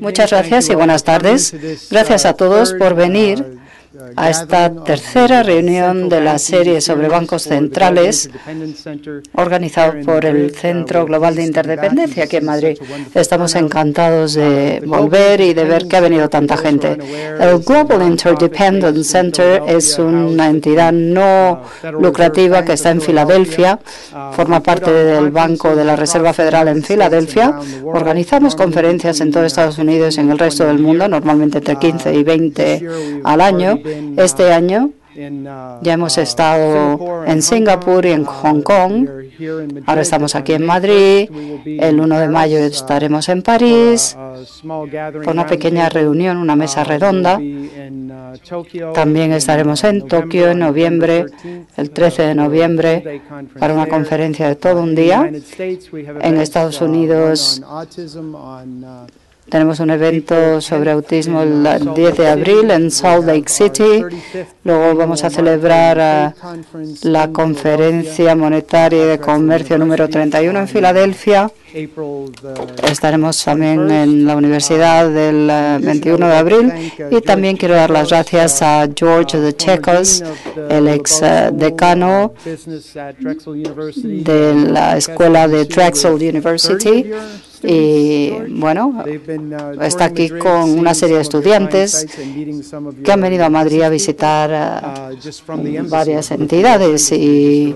Muchas gracias y buenas tardes. Gracias a todos por venir a esta tercera reunión de la serie sobre bancos centrales organizado por el Centro Global de Interdependencia aquí en Madrid. Estamos encantados de volver y de ver que ha venido tanta gente. El Global Interdependence Center es una entidad no lucrativa que está en Filadelfia, forma parte del Banco de la Reserva Federal en Filadelfia. Organizamos conferencias en todo Estados Unidos y en el resto del mundo, normalmente entre 15 y 20 al año. Este año ya hemos estado en Singapur y en Hong Kong. Ahora estamos aquí en Madrid. El 1 de mayo estaremos en París con una pequeña reunión, una mesa redonda. También estaremos en Tokio en noviembre, el 13 de noviembre, para una conferencia de todo un día. En Estados Unidos tenemos un evento sobre autismo el 10 de abril en Salt Lake City. Luego vamos a celebrar eh, la conferencia monetaria y de comercio número 31 en Filadelfia. Estaremos también en la universidad del 21 eh, de abril y también quiero dar las gracias a George de Checos, el ex eh, decano de la escuela de Drexel University y bueno, está aquí con una serie de estudiantes que han venido a Madrid a visitar varias entidades y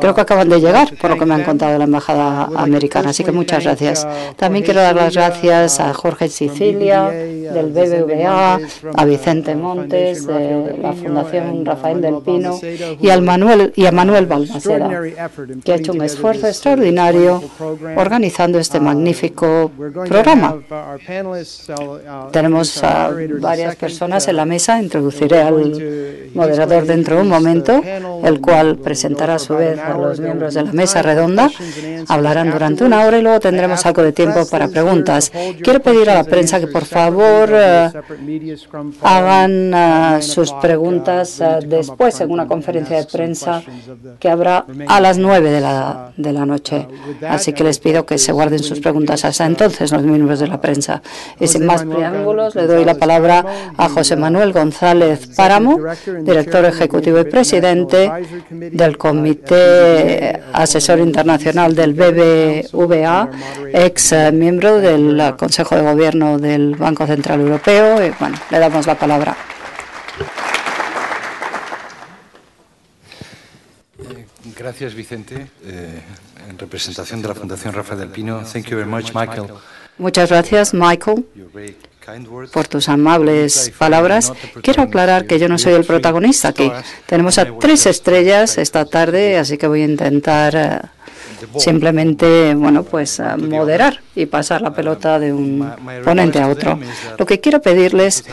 creo que acaban de llegar, por lo que me han contado la Embajada Americana. Así que muchas gracias. También quiero dar las gracias a Jorge Sicilia del BBVA, a Vicente Montes de la Fundación Rafael del Pino y, al Manuel, y a Manuel Balmaceda, que ha hecho un esfuerzo extraordinario organizando este magnífico programa. Tenemos a varias personas en la mesa. Introduciré al moderador dentro de un momento, el cual presentará a su vez a los miembros de la mesa redonda. Hablarán durante una hora y luego tendremos algo de tiempo para preguntas. Quiero pedir a la prensa que por favor eh, hagan eh, sus preguntas eh, después en una conferencia de prensa que habrá a las nueve de la, de la noche. Así que les pido que se guarden sus preguntas hasta entonces los miembros de la prensa. Y sin más preámbulos, le doy la palabra a José Manuel González Páramo, director ejecutivo y presidente del Comité Asesor Internacional del BBVA, ex miembro del Consejo de Gobierno del Banco Central Europeo. Y bueno, le damos la palabra. Gracias, Vicente. Eh, en representación de la Fundación Rafael del Pino. Thank you very much, Michael. Muchas gracias, Michael, por tus amables palabras. Quiero aclarar que yo no soy el protagonista aquí. Tenemos a tres estrellas esta tarde, así que voy a intentar eh, simplemente, bueno, pues eh, moderar y pasar la pelota de un ponente a otro. Lo que quiero pedirles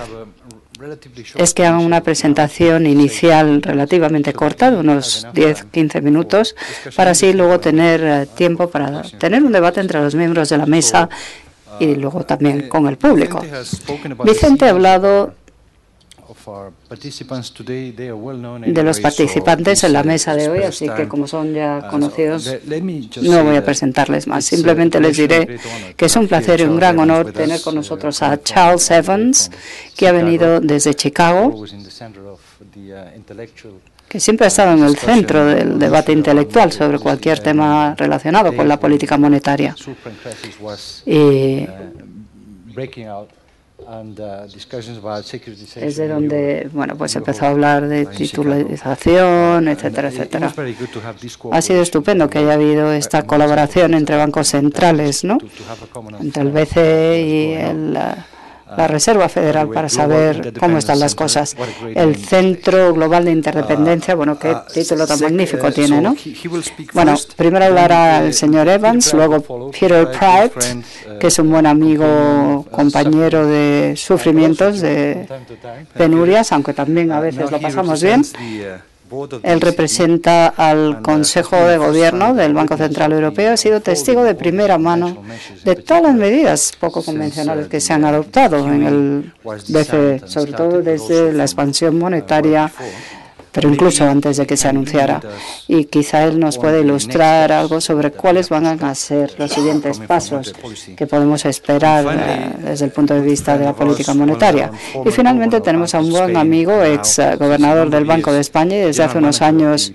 es que hagan una presentación inicial relativamente corta, de unos 10-15 minutos, para así luego tener eh, tiempo para tener un debate entre los miembros de la mesa y luego también con el público. Vicente ha hablado de los participantes en la mesa de hoy, así que como son ya uh, conocidos, no voy a presentarles más. Simplemente les diré que es un placer y un gran honor tener con nosotros a Charles Evans, que ha venido desde Chicago uh, que siempre ha estado en el centro del debate intelectual sobre cualquier tema relacionado con la política monetaria. Y uh, Uh, es de donde bueno pues empezó a hablar de titulización, etcétera, etcétera. Ha sido estupendo que haya habido esta colaboración entre bancos centrales, ¿no? Entre el BCE y el uh, la Reserva Federal para saber cómo están las cosas. El Centro Global de Interdependencia, bueno, qué título tan magnífico tiene, ¿no? Bueno, primero hablará el señor Evans, luego Peter Pratt, que es un buen amigo, compañero de sufrimientos, de penurias, aunque también a veces lo pasamos bien. Él representa al Consejo de Gobierno del Banco Central Europeo. Ha sido testigo de primera mano de todas las medidas poco convencionales que se han adoptado en el BCE, sobre todo desde la expansión monetaria pero incluso antes de que se anunciara. Y quizá él nos puede ilustrar algo sobre cuáles van a ser los siguientes pasos que podemos esperar eh, desde el punto de vista de la política monetaria. Y finalmente tenemos a un buen amigo, ex gobernador del Banco de España y desde hace unos años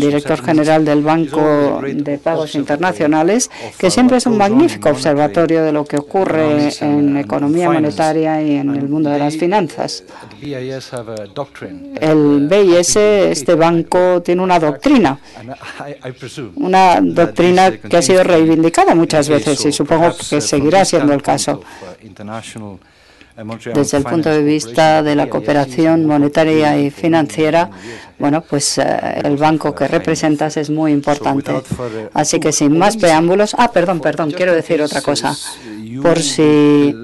director general del Banco de Pagos Internacionales, que siempre es un magnífico observatorio de lo que ocurre en economía monetaria y en el mundo de las finanzas. El BIS, este banco, tiene una doctrina, una doctrina que ha sido reivindicada muchas veces y supongo que seguirá siendo el caso. Desde el punto de vista de la cooperación monetaria y financiera, bueno, pues eh, el banco que representas es muy importante. Así que sin más preámbulos, ah, perdón, perdón, quiero decir otra cosa. Por si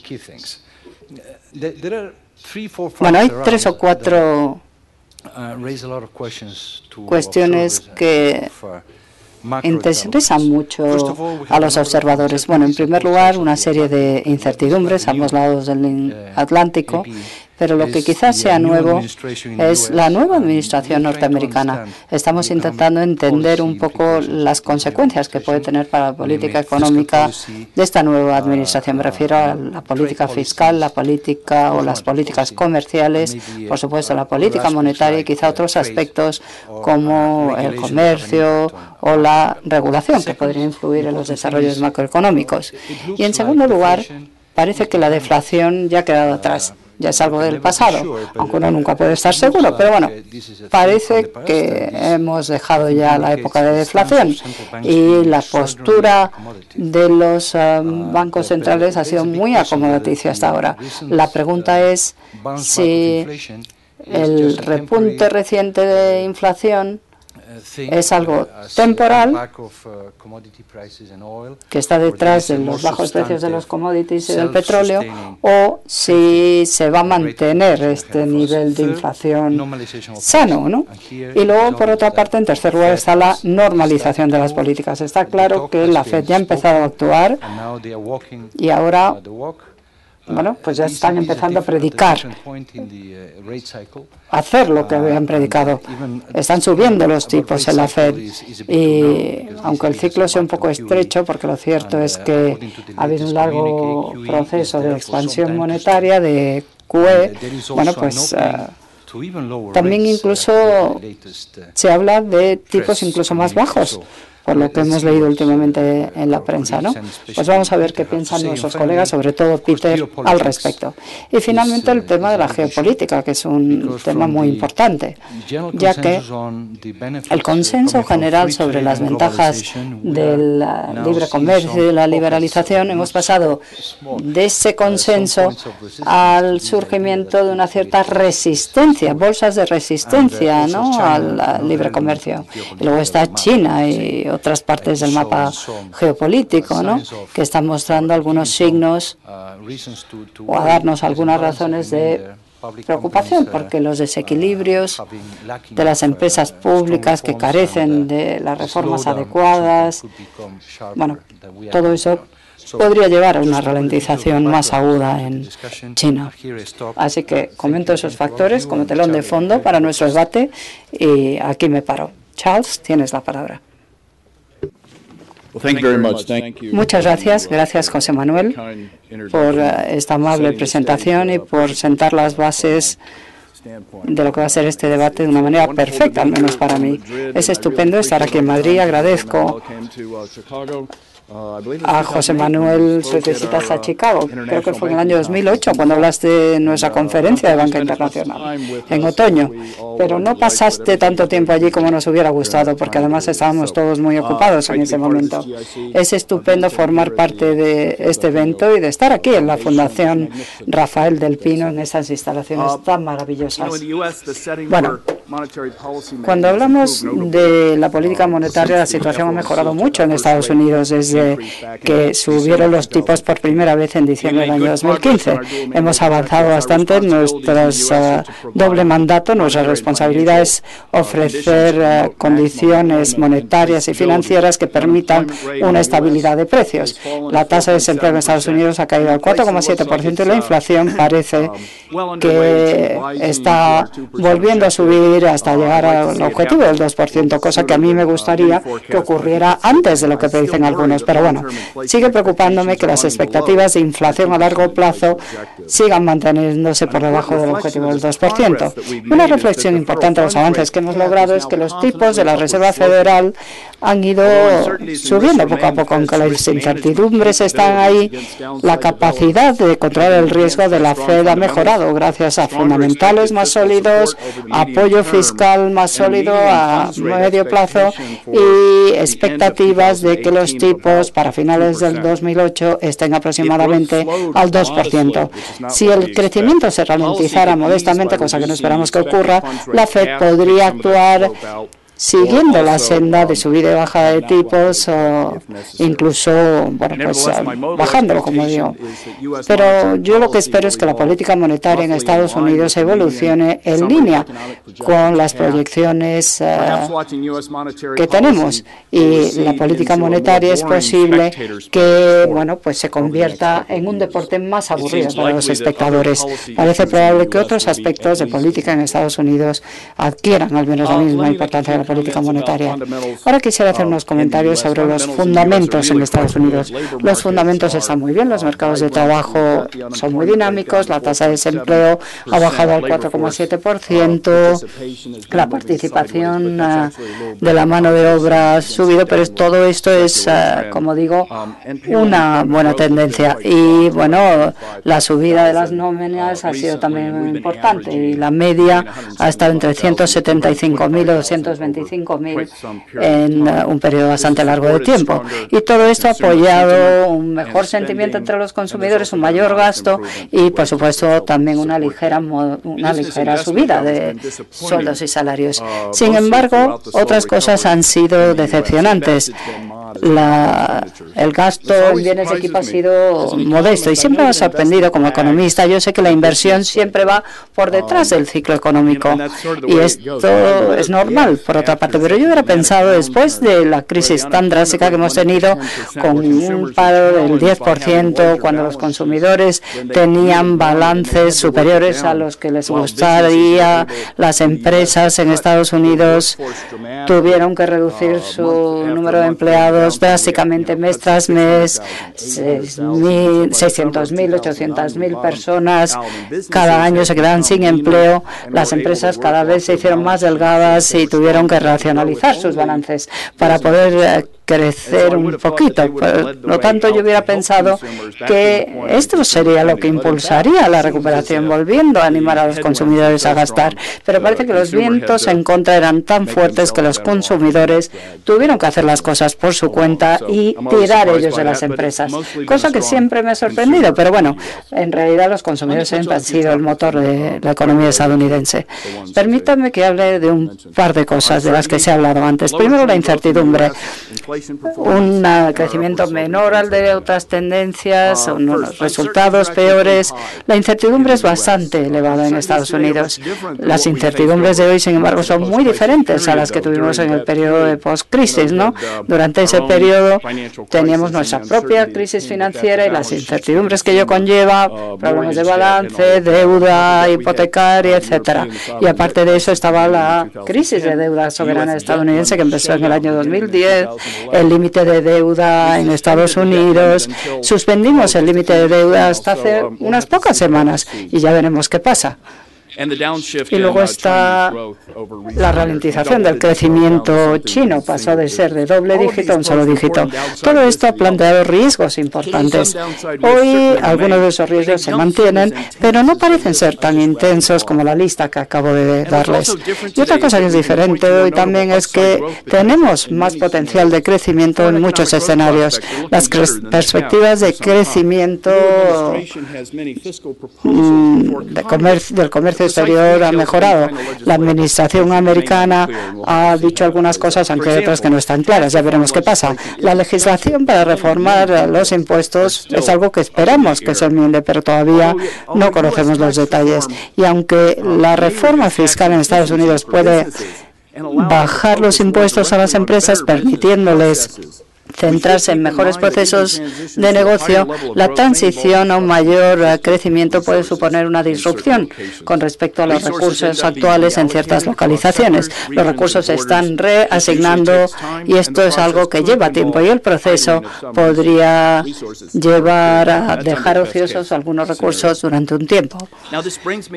bueno, hay tres o cuatro uh, cuestiones que interesan mucho a los observadores. Bueno, en primer lugar, una serie de incertidumbres a ambos lados del Atlántico pero lo que quizás sea nuevo es la nueva administración norteamericana. Estamos intentando entender un poco las consecuencias que puede tener para la política económica de esta nueva administración. Me refiero a la política fiscal, la política o las políticas comerciales, por supuesto la política monetaria y quizá otros aspectos como el comercio o la regulación que podría influir en los desarrollos macroeconómicos. Y en segundo lugar, parece que la deflación ya ha quedado atrás ya es algo del pasado, aunque uno nunca puede estar seguro, pero bueno, parece que hemos dejado ya la época de deflación y la postura de los eh, bancos centrales ha sido muy acomodaticia hasta ahora. La pregunta es si el repunte reciente de inflación es algo temporal que está detrás de los bajos precios de los commodities y del petróleo o si se va a mantener este nivel de inflación sano. ¿no? Y luego, por otra parte, en tercer lugar está la normalización de las políticas. Está claro que la FED ya ha empezado a actuar y ahora bueno, pues ya están empezando a predicar, hacer lo que habían predicado. Están subiendo los tipos en la Fed y aunque el ciclo sea un poco estrecho, porque lo cierto es que ha habido un largo proceso de expansión monetaria de QE, bueno, pues también incluso se habla de tipos incluso más bajos por lo que hemos leído últimamente en la prensa. ¿no? Pues vamos a ver qué piensan nuestros colegas, sobre todo Peter, al respecto. Y finalmente el tema de la geopolítica, que es un tema muy importante, ya que el consenso general sobre las ventajas del libre comercio y la liberalización, hemos pasado de ese consenso al surgimiento de una cierta resistencia, bolsas de resistencia ¿no? al libre comercio. Y luego está China y otras partes del mapa geopolítico, ¿no? que están mostrando algunos signos o a darnos algunas razones de preocupación porque los desequilibrios de las empresas públicas que carecen de las reformas adecuadas, bueno, todo eso podría llevar a una ralentización más aguda en China. Así que comento esos factores como telón de fondo para nuestro debate y aquí me paro. Charles, tienes la palabra. Muchas gracias, gracias José Manuel por eh, esta amable presentación y por sentar las bases de lo que va a ser este debate de una manera perfecta, al menos para mí. Es estupendo estar aquí en Madrid. Agradezco a José Manuel sus visitas a Chicago. Creo que fue en el año 2008 cuando hablaste de nuestra conferencia de banca internacional en otoño. Pero no pasaste tanto tiempo allí como nos hubiera gustado, porque además estábamos todos muy ocupados en ese momento. Es estupendo formar parte de este evento y de estar aquí en la Fundación Rafael del Pino en estas instalaciones tan maravillosas. Bueno, Cuando hablamos de la política monetaria, la situación ha mejorado mucho en Estados Unidos desde que subieron los tipos por primera vez en diciembre del año 2015. Hemos avanzado bastante en nuestro uh, doble mandato. Nuestra responsabilidad es ofrecer uh, condiciones monetarias y financieras que permitan una estabilidad de precios. La tasa de desempleo en Estados Unidos ha caído al 4,7% y la inflación parece que está volviendo a subir hasta llegar al objetivo del 2%, cosa que a mí me gustaría que ocurriera antes de lo que predicen algunos. Pero bueno, sigue preocupándome que las expectativas de inflación a largo plazo sigan manteniéndose por debajo del objetivo del 2%. Una reflexión importante de los avances que hemos logrado es que los tipos de la Reserva Federal han ido subiendo poco a poco, aunque las incertidumbres están ahí, la capacidad de controlar el riesgo de la Fed ha mejorado gracias a fundamentales más sólidos, apoyo fiscal más sólido a medio plazo y expectativas de que los tipos para finales del 2008 estén aproximadamente al 2%. Si el crecimiento se ralentizara modestamente, cosa que no esperamos que ocurra, la Fed podría actuar siguiendo la senda de subida y bajada de tipos o incluso bueno, pues, bajándolo, como digo. Pero yo lo que espero es que la política monetaria en Estados Unidos evolucione en línea con las proyecciones eh, que tenemos y la política monetaria es posible que bueno pues se convierta en un deporte más aburrido para los espectadores. Parece probable que otros aspectos de política en Estados Unidos adquieran al menos la misma importancia de la política monetaria. Ahora quisiera hacer unos comentarios sobre los fundamentos en Estados Unidos. Los fundamentos están muy bien, los mercados de trabajo son muy dinámicos, la tasa de desempleo ha bajado al 4,7%, la participación ah, de la mano de obra ha subido, pero todo esto es, ah, como digo, una buena tendencia. Y bueno, la subida de las nóminas ha sido también muy importante y la media ha estado entre 175.000 y 225 en uh, un periodo bastante largo de tiempo. Y todo esto ha apoyado un mejor sentimiento entre los consumidores, un mayor gasto y, por supuesto, también una ligera, una ligera subida de sueldos y salarios. Uh, Sin embargo, otras cosas han sido decepcionantes. la, el gasto en bienes de equipo ha sido modesto y siempre me ha sorprendido como economista. Yo sé que la inversión siempre va por detrás del ciclo económico y esto es normal, por otra parte. Pero yo hubiera pensado, después de la crisis tan drástica que hemos tenido, con un paro del 10%, cuando los consumidores tenían balances superiores a los que les gustaría, las empresas en Estados Unidos tuvieron que reducir su número de empleados básicamente mes tras mes, 600.000, 800.000 personas cada año se quedaban sin empleo. Las empresas cada vez se hicieron más delgadas y tuvieron que racionalizar sus balances para poder eh, crecer un poquito. Por lo tanto, yo hubiera pensado que esto sería lo que impulsaría la recuperación, volviendo a animar a los consumidores a gastar. Pero parece que los vientos en contra eran tan fuertes que los consumidores tuvieron que hacer las cosas por su cuenta y tirar ellos de las empresas, cosa que siempre me ha sorprendido. Pero bueno, en realidad los consumidores siempre han sido el motor de la economía estadounidense. Permítanme que hable de un par de cosas de las que se ha hablado antes. Primero, la incertidumbre un crecimiento menor al de otras tendencias, unos resultados peores. La incertidumbre es bastante elevada en Estados Unidos. Las incertidumbres de hoy, sin embargo, son muy diferentes a las que tuvimos en el periodo de post-crisis. ¿no? Durante ese periodo teníamos nuestra propia crisis financiera y las incertidumbres que ello conlleva, problemas de balance, deuda hipotecaria, etcétera. Y aparte de eso estaba la crisis de deuda soberana estadounidense que empezó en el año 2010 el límite de deuda en Estados Unidos. Suspendimos el límite de deuda hasta hace unas pocas semanas y ya veremos qué pasa. Y luego uh, está la ralentización del crecimiento chino, pasó de ser de doble dígito a un solo dígito. Todo esto ha planteado riesgos importantes. Hoy algunos de esos riesgos se mantienen, pero no parecen ser tan intensos como la lista que acabo de darles. Y otra cosa que es diferente hoy también es que tenemos más potencial de crecimiento en muchos escenarios. Las perspectivas de crecimiento mm, del comercio ha mejorado. La administración americana ha dicho algunas cosas, aunque hay otras que no están claras. Ya veremos qué pasa. La legislación para reformar los impuestos es algo que esperamos que se enmiende, pero todavía no conocemos los detalles. Y aunque la reforma fiscal en Estados Unidos puede bajar los impuestos a las empresas, permitiéndoles centrarse en mejores procesos de negocio, la transición a un mayor crecimiento puede suponer una disrupción con respecto a los recursos actuales en ciertas localizaciones. Los recursos se están reasignando y esto es algo que lleva tiempo y el proceso podría llevar a dejar ociosos algunos recursos durante un tiempo.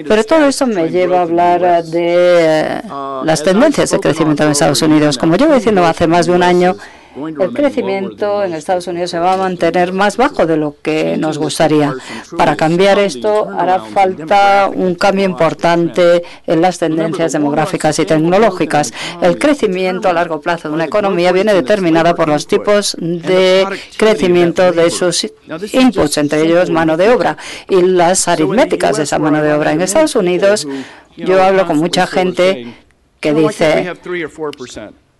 Pero todo eso me lleva a hablar de eh, las tendencias de crecimiento en Estados Unidos. Como llevo diciendo hace más de un año, el crecimiento en Estados Unidos se va a mantener más bajo de lo que nos gustaría. Para cambiar esto hará falta un cambio importante en las tendencias demográficas y tecnológicas. El crecimiento a largo plazo de una economía viene determinada por los tipos de crecimiento de sus inputs, entre ellos mano de obra y las aritméticas de esa mano de obra. En Estados Unidos yo hablo con mucha gente que dice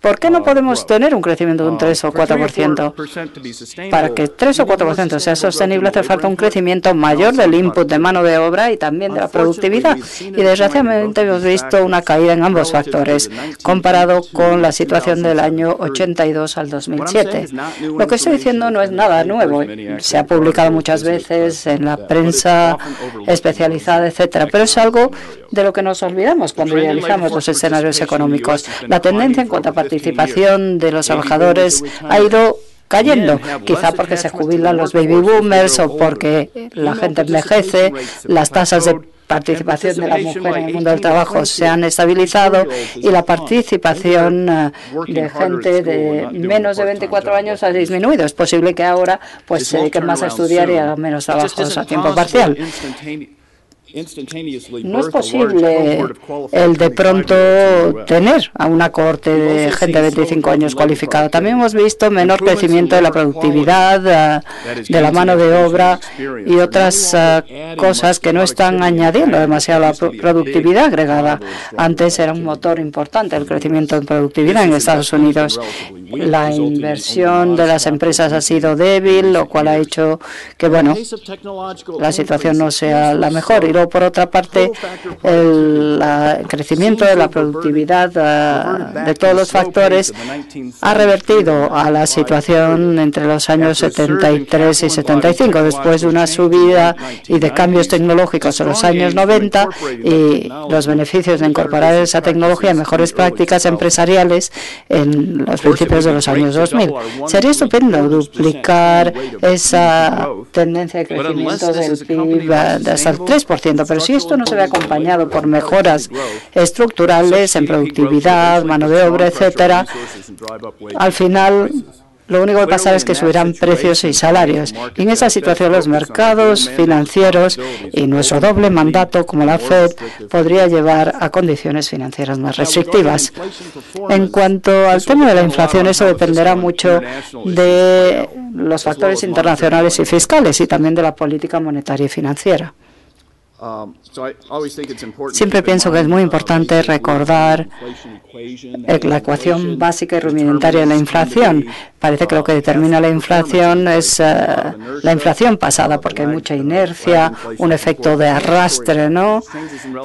¿Por qué no podemos tener un crecimiento de un 3 o 4%? Para que 3 o 4% sea sostenible hace falta un crecimiento mayor del input de mano de obra y también de la productividad. Y desgraciadamente hemos visto una caída en ambos factores comparado con la situación del año 82 al 2007. Lo que estoy diciendo no es nada nuevo. Se ha publicado muchas veces en la prensa especializada, etcétera, pero es algo de lo que nos olvidamos cuando realizamos los escenarios económicos. La tendencia en cuanto a participación de los trabajadores ha ido cayendo, quizá porque se jubilan los baby boomers o porque la gente envejece, las tasas de participación de la mujer en el mundo del trabajo se han estabilizado y la participación eh, de gente de menos de 24 años ha disminuido. Es posible que ahora pues se dediquen más a estudiar y hagan menos trabajos a tiempo parcial. No es posible el de pronto tener a una corte de gente de 25 años cualificada. También hemos visto menor crecimiento de la productividad, eh, de la mano de obra y otras eh, cosas que no están añadiendo demasiado a la productividad agregada. Antes era un motor importante el crecimiento de productividad en Estados Unidos. La inversión de las empresas ha sido débil, lo cual ha hecho que, bueno, la situación no sea la mejor. Y por otra parte, el, crecimiento de la productividad eh, de todos los factores ha revertido a la situación entre los años 73 y 75, después de una subida y de cambios tecnológicos en los años 90 y los beneficios de incorporar esa tecnología en mejores prácticas empresariales en los principios de los años 2000. Sería estupendo duplicar esa tendencia de crecimiento del PIB hasta el 3%, pero si esto no se ve acompañado por mejoras estructurales en productividad, mano de obra, etcétera, al final lo único que pasa es que subirán precios y salarios. Y en esa situación los mercados financieros y nuestro doble mandato como la Fed podría llevar a condiciones financieras más restrictivas. En cuanto al tema de la inflación, eso dependerá mucho de los factores internacionales y fiscales y también de la política monetaria y financiera. Um, Siempre pienso que es muy importante recordar la ecuación básica y rudimentaria de la inflación. Parece que lo que determina la inflación es eh, la inflación pasada, porque hay mucha inercia, un efecto de arrastre, ¿no?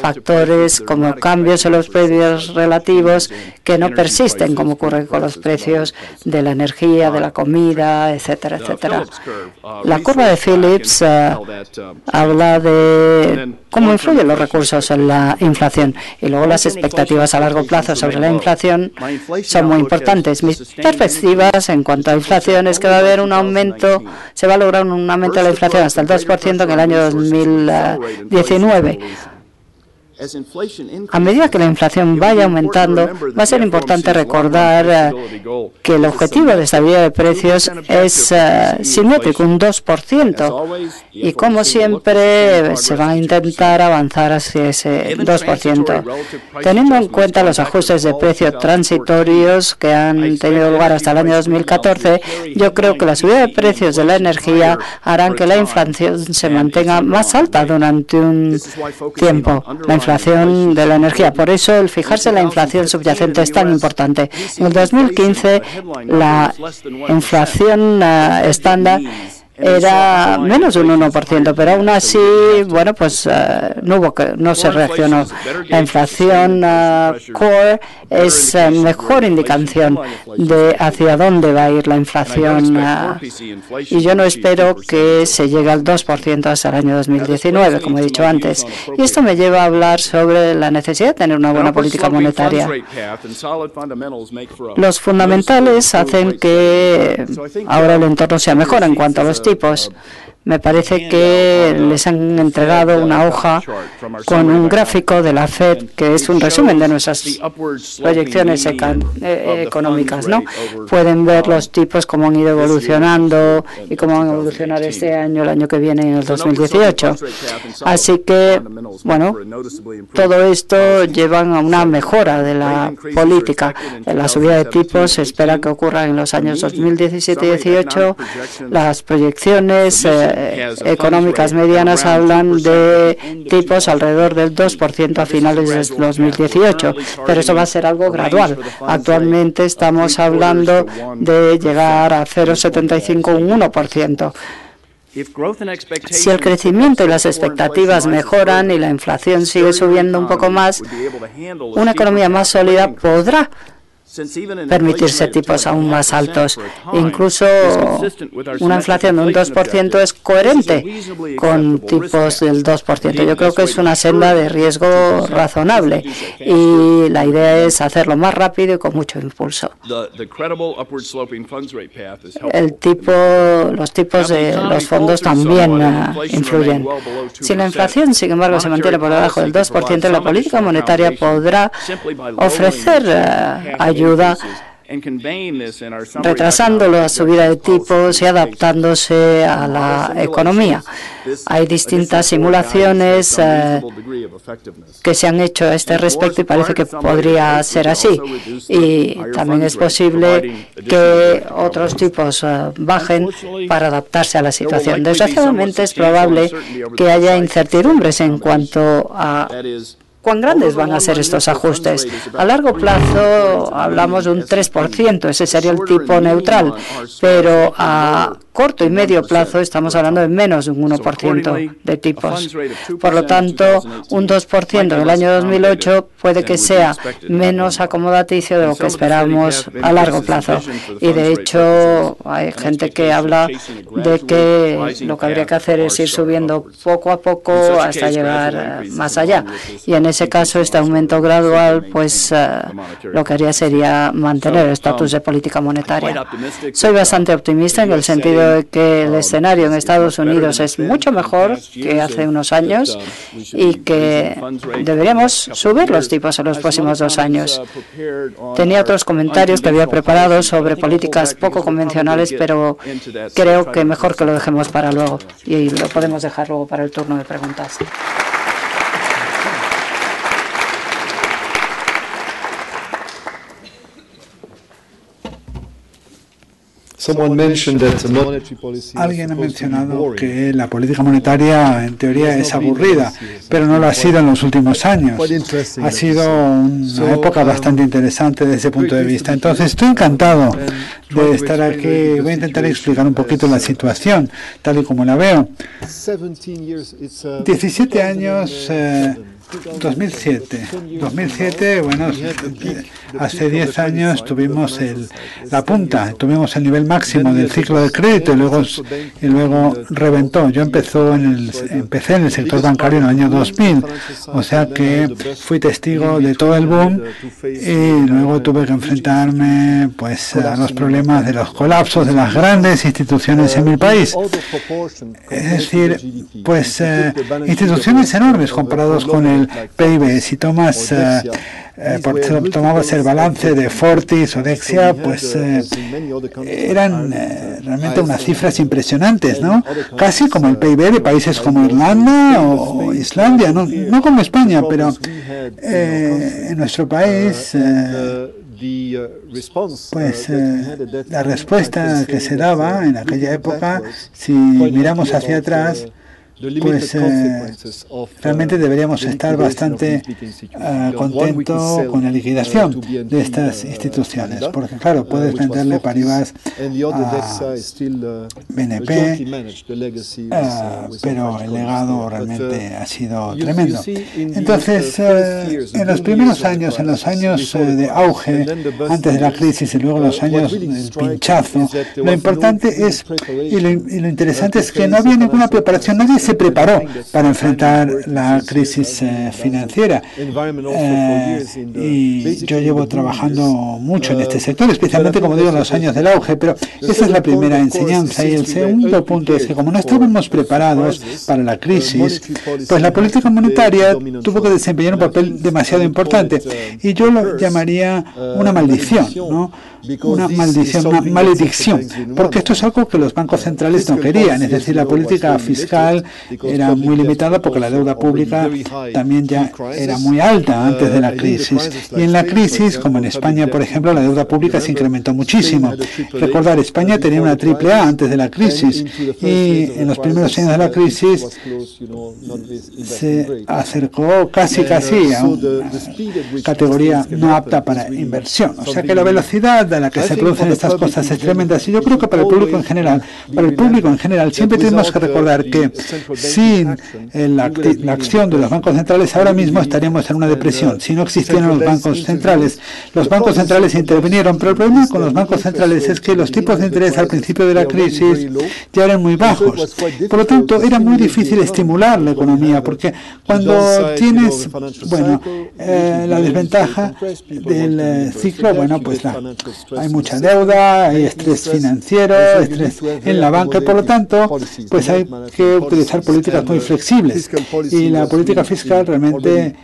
Factores como cambios en los precios relativos que no persisten, como ocurre con los precios de la energía, de la comida, etcétera, etcétera. La curva de Phillips eh, habla de cómo influyen los recursos en la inflación y luego las expectativas a largo plazo sobre la inflación son muy importantes. Mis perspectivas en cuanto a inflación es que va a haber un aumento, se va a lograr un aumento de la inflación hasta el 2% en el año 2019 a medida que la inflación vaya aumentando, va a ser importante recordar eh, que el objetivo de estabilidad de precios es uh, simétrico, un 2%. Y como siempre, se va a intentar avanzar hacia ese 2%. Teniendo en cuenta los ajustes de precios transitorios que han tenido lugar hasta el año 2014, yo creo que la subida de precios de la energía harán que la inflación se mantenga más alta durante un tiempo. Inflación de la energía. Por eso el fijarse en la inflación subyacente es tan importante. En el 2015 la inflación eh, estándar era menos de un 1%, pero aún así, bueno, pues eh, no hubo que, no se reaccionó. La inflación uh, core es uh, mejor indicación de hacia dónde va a ir la inflación y yo no espero que se llegue al 2% hasta el año 2019, como he dicho antes. Y esto me lleva a hablar sobre la necesidad de tener una buena política monetaria. Los fundamentales hacen que ahora el entorno sea mejor en cuanto a los tipos. Me parece que les han entregado una hoja con un gráfico de la Fed que es un resumen de nuestras proyecciones eh, económicas. ¿no? Pueden ver los tipos cómo han ido evolucionando y cómo van a evolucionar este año, el año que viene, en el 2018. Así que, bueno, todo esto lleva a una mejora de la política. La subida de tipos se espera que ocurra en los años 2017 y 2018. Las proyecciones eh, económicas medianas hablan de tipos alrededor del 2% a finales de 2018, pero eso va a ser algo gradual. Actualmente estamos hablando de llegar a 0,75 un 1%. Si el crecimiento y las expectativas mejoran y la inflación sigue subiendo un poco más, una economía más sólida podrá permitirse tipos aún más altos. Incluso una inflación de un 2% es coherente con tipos del 2%. Yo creo que es una senda de riesgo razonable y la idea es hacerlo más rápido y con mucho impulso. El tipo, los tipos de los fondos también uh, influyen. Si la inflación, sin embargo, se mantiene por debajo del 2%, la política monetaria podrá ofrecer ayuda ayuda retrasando la subida de tipos y adaptándose a la economía. Hay distintas simulaciones eh, que se han hecho a este respecto y parece que podría ser así. Y también es posible que otros tipos eh, bajen para adaptarse a la situación. Desgraciadamente es probable que haya incertidumbres en cuanto a cuán grandes van a ser estos ajustes. A largo plazo hablamos de un 3%, ese sería el tipo neutral, pero a corto y medio plazo estamos hablando de menos de un 1% de tipos. Por lo tanto, un 2% en el año 2008 puede que sea menos acomodaticio de lo que esperamos a largo plazo. Y de hecho, hay gente que habla de que lo que habría que hacer es ir subiendo poco a poco hasta llegar más allá. Y en ese caso, este aumento gradual, pues eh, lo que haría sería mantener el estatus de política monetaria. Soy bastante optimista en el sentido que el escenario en Estados Unidos es mucho mejor que hace unos años y que deberíamos subir los tipos en los próximos dos años. Tenía otros comentarios que había preparado sobre políticas poco convencionales, pero creo que mejor que lo dejemos para luego y lo podemos dejar luego para el turno de preguntas. Alguien ha mencionado que la política monetaria en teoría es aburrida, pero no lo ha sido en los últimos años. Ha sido una época bastante interesante desde ese punto de vista. Entonces estoy encantado de estar aquí. Voy a intentar explicar un poquito la situación, tal y como la veo. 17 años. 2007. 2007, bueno, hace 10 años tuvimos el, la punta, tuvimos el nivel máximo del ciclo de crédito y luego, y luego reventó. Yo empezó en el, empecé en el sector bancario en el año 2000, o sea que fui testigo de todo el boom y luego tuve que enfrentarme pues a los problemas de los colapsos de las grandes instituciones en mi país. Es decir, pues eh, instituciones enormes comparados con el PIB. Si tomas, eh, eh, tomabas el balance de Fortis o Dexia, pues eh, eran realmente unas cifras impresionantes, ¿no? Casi como el PIB de países como Irlanda o Islandia, no, no como España, pero en nuestro país pues la respuesta que se daba en aquella época, si miramos hacia atrás, pues eh, realmente uh, deberíamos estar bastante uh, contentos con la liquidación uh, de estas instituciones, porque claro, puedes venderle Paribas a BNP, pero el legado realmente ha sido tremendo. Entonces, en los primeros años, en los años de auge, antes de la crisis y luego los años del pinchazo, lo importante es, y lo, y lo interesante es que no había ninguna preparación, nadie se preparó para enfrentar la crisis eh, financiera. Eh, y yo llevo trabajando mucho en este sector, especialmente, como digo, en los años del auge, pero esa es la primera enseñanza. Y el segundo punto es que como no estábamos preparados para la crisis, pues la política monetaria tuvo que desempeñar un papel demasiado importante. Y yo lo llamaría una maldición, ¿no? Una maldición, una maledicción, porque esto es algo que los bancos centrales no querían, es decir, la política fiscal era muy limitada porque la deuda pública también ya era muy alta antes de la crisis. Y en la crisis, como en España, por ejemplo, la deuda pública se incrementó muchísimo. Recordar, España tenía una triple A antes de la crisis y en los primeros años de la crisis se acercó casi casi a una categoría no apta para inversión. O sea que la velocidad de la que se producen estas cosas es tremenda. Y yo creo que para el público en general, para el público en general, siempre tenemos que recordar que sin la, la acción de los bancos centrales ahora mismo estaríamos en una depresión. Si no existieran los bancos centrales, los bancos centrales intervinieron, pero el problema con los bancos centrales es que los tipos de interés al principio de la crisis ya eran muy bajos. Por lo tanto, era muy difícil estimular la economía, porque cuando tienes, bueno, eh, la desventaja del eh, ciclo, bueno, pues la, hay mucha deuda, hay estrés financiero, estrés en la banca, y por lo tanto, pues hay que utilizar políticas muy flexibles. Y la política fiscal realmente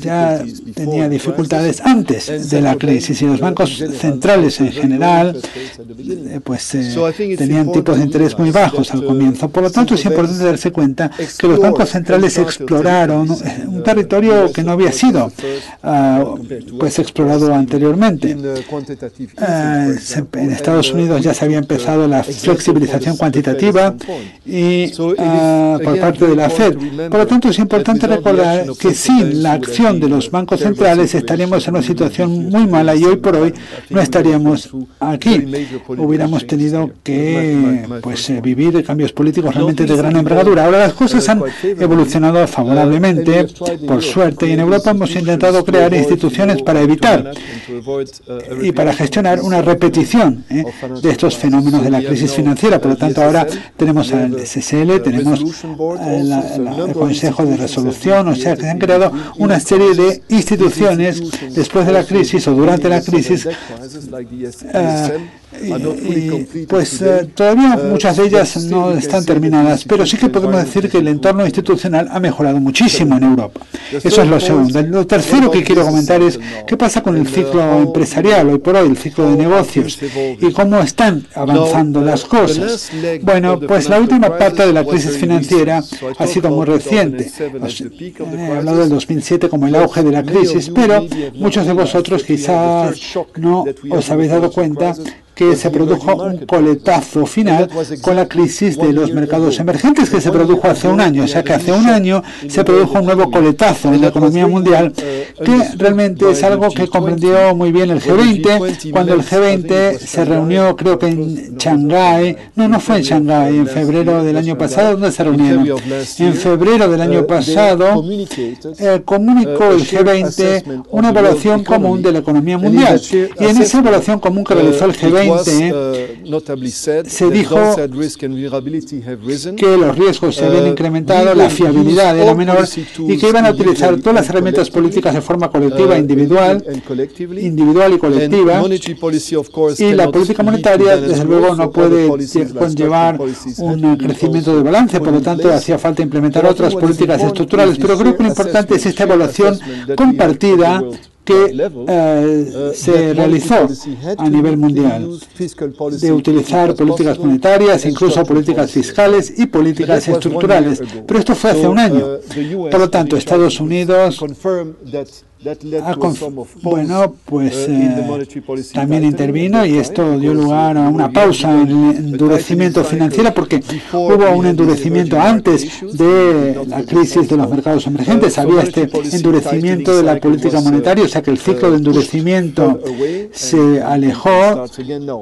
ya tenía dificultades antes de la crisis y los bancos centrales en general eh, pues eh, tenían tipos de interés muy bajos al comienzo. Por lo tanto, es importante darse cuenta que los bancos centrales exploraron eh, un territorio que no había sido ah, pues explorado anteriormente. en Estados Unidos ya se había empezado la flexibilización cuantitativa y ah, por parte de la Fed. Por lo tanto, es importante recordar que sin la acción de los bancos centrales estaríamos en una situación muy mala y hoy por hoy no estaríamos aquí. Hubiéramos tenido que pues, eh, vivir cambios políticos realmente de gran envergadura. Ahora las cosas han evolucionado favorablemente, por suerte, y en Europa hemos intentado crear instituciones para evitar y para gestionar una repetición ¿eh? de estos fenómenos de la crisis financiera. Por lo tanto, ahora tenemos al SSL, tenemos el Consejo de Resolución, o sea, que se han creado una serie de instituciones después de la crisis o durante la crisis y, pues eh, todavía uh, muchas de ellas no están terminadas, pero sí que podemos decir que el entorno institucional ha mejorado muchísimo en Europa. Eso es lo segundo. Lo tercero que quiero comentar es qué pasa con el ciclo empresarial hoy por hoy, el ciclo de negocios, y cómo están avanzando las cosas. Bueno, pues la última parte de la crisis financiera ha sido muy reciente. He hablado del 2007 como el auge de la crisis, pero muchos de vosotros quizás no os habéis dado cuenta que se produjo un coletazo final con la crisis de los mercados emergentes que se produjo hace un año. O sea que hace un año se produjo un nuevo coletazo en la economía mundial que realmente es algo que comprendió muy bien el G20 cuando el G20 se reunió creo que en Shanghái, no, no fue en Shanghái, en febrero del año pasado, ¿dónde se reunieron? En febrero del año pasado eh, comunicó el G20 una evaluación común de la economía mundial. Y en esa evaluación común que realizó el G20 se dijo que los riesgos se habían incrementado, la fiabilidad era menor y que iban a utilizar todas las herramientas políticas de forma colectiva, individual, individual y colectiva. Y la política monetaria, desde luego, no puede conllevar un crecimiento de balance, por lo tanto, hacía falta implementar otras políticas estructurales. Pero creo que lo importante es esta evaluación compartida que eh, se realizó a nivel mundial de utilizar políticas monetarias, incluso políticas fiscales y políticas estructurales. Pero esto fue hace un año. Por lo tanto, Estados Unidos bueno, pues uh, eh, también intervino y esto dio lugar a una pausa en el endurecimiento financiero porque hubo un endurecimiento antes de la crisis de los mercados emergentes. Había este endurecimiento de la política monetaria, o sea que el ciclo de endurecimiento se alejó,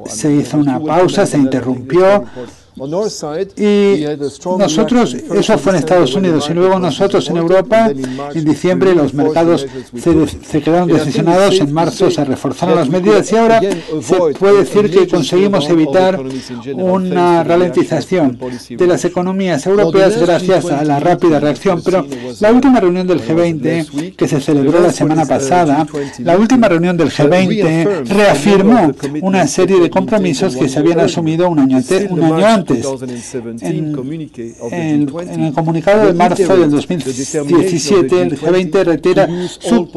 se hizo una pausa, se interrumpió y nosotros, eso fue en Estados Unidos, y luego nosotros en Europa, en diciembre los mercados se, quedaron decisionados, en marzo se reforzaron las medidas y ahora se puede decir que conseguimos evitar una ralentización de las economías europeas gracias a la rápida reacción. Pero la última reunión del G20 que se celebró la semana pasada, la última reunión del G20 reafirmó una serie de compromisos que se habían asumido un año, un año antes en, el comunicado de marzo del 2017, el G20 retira su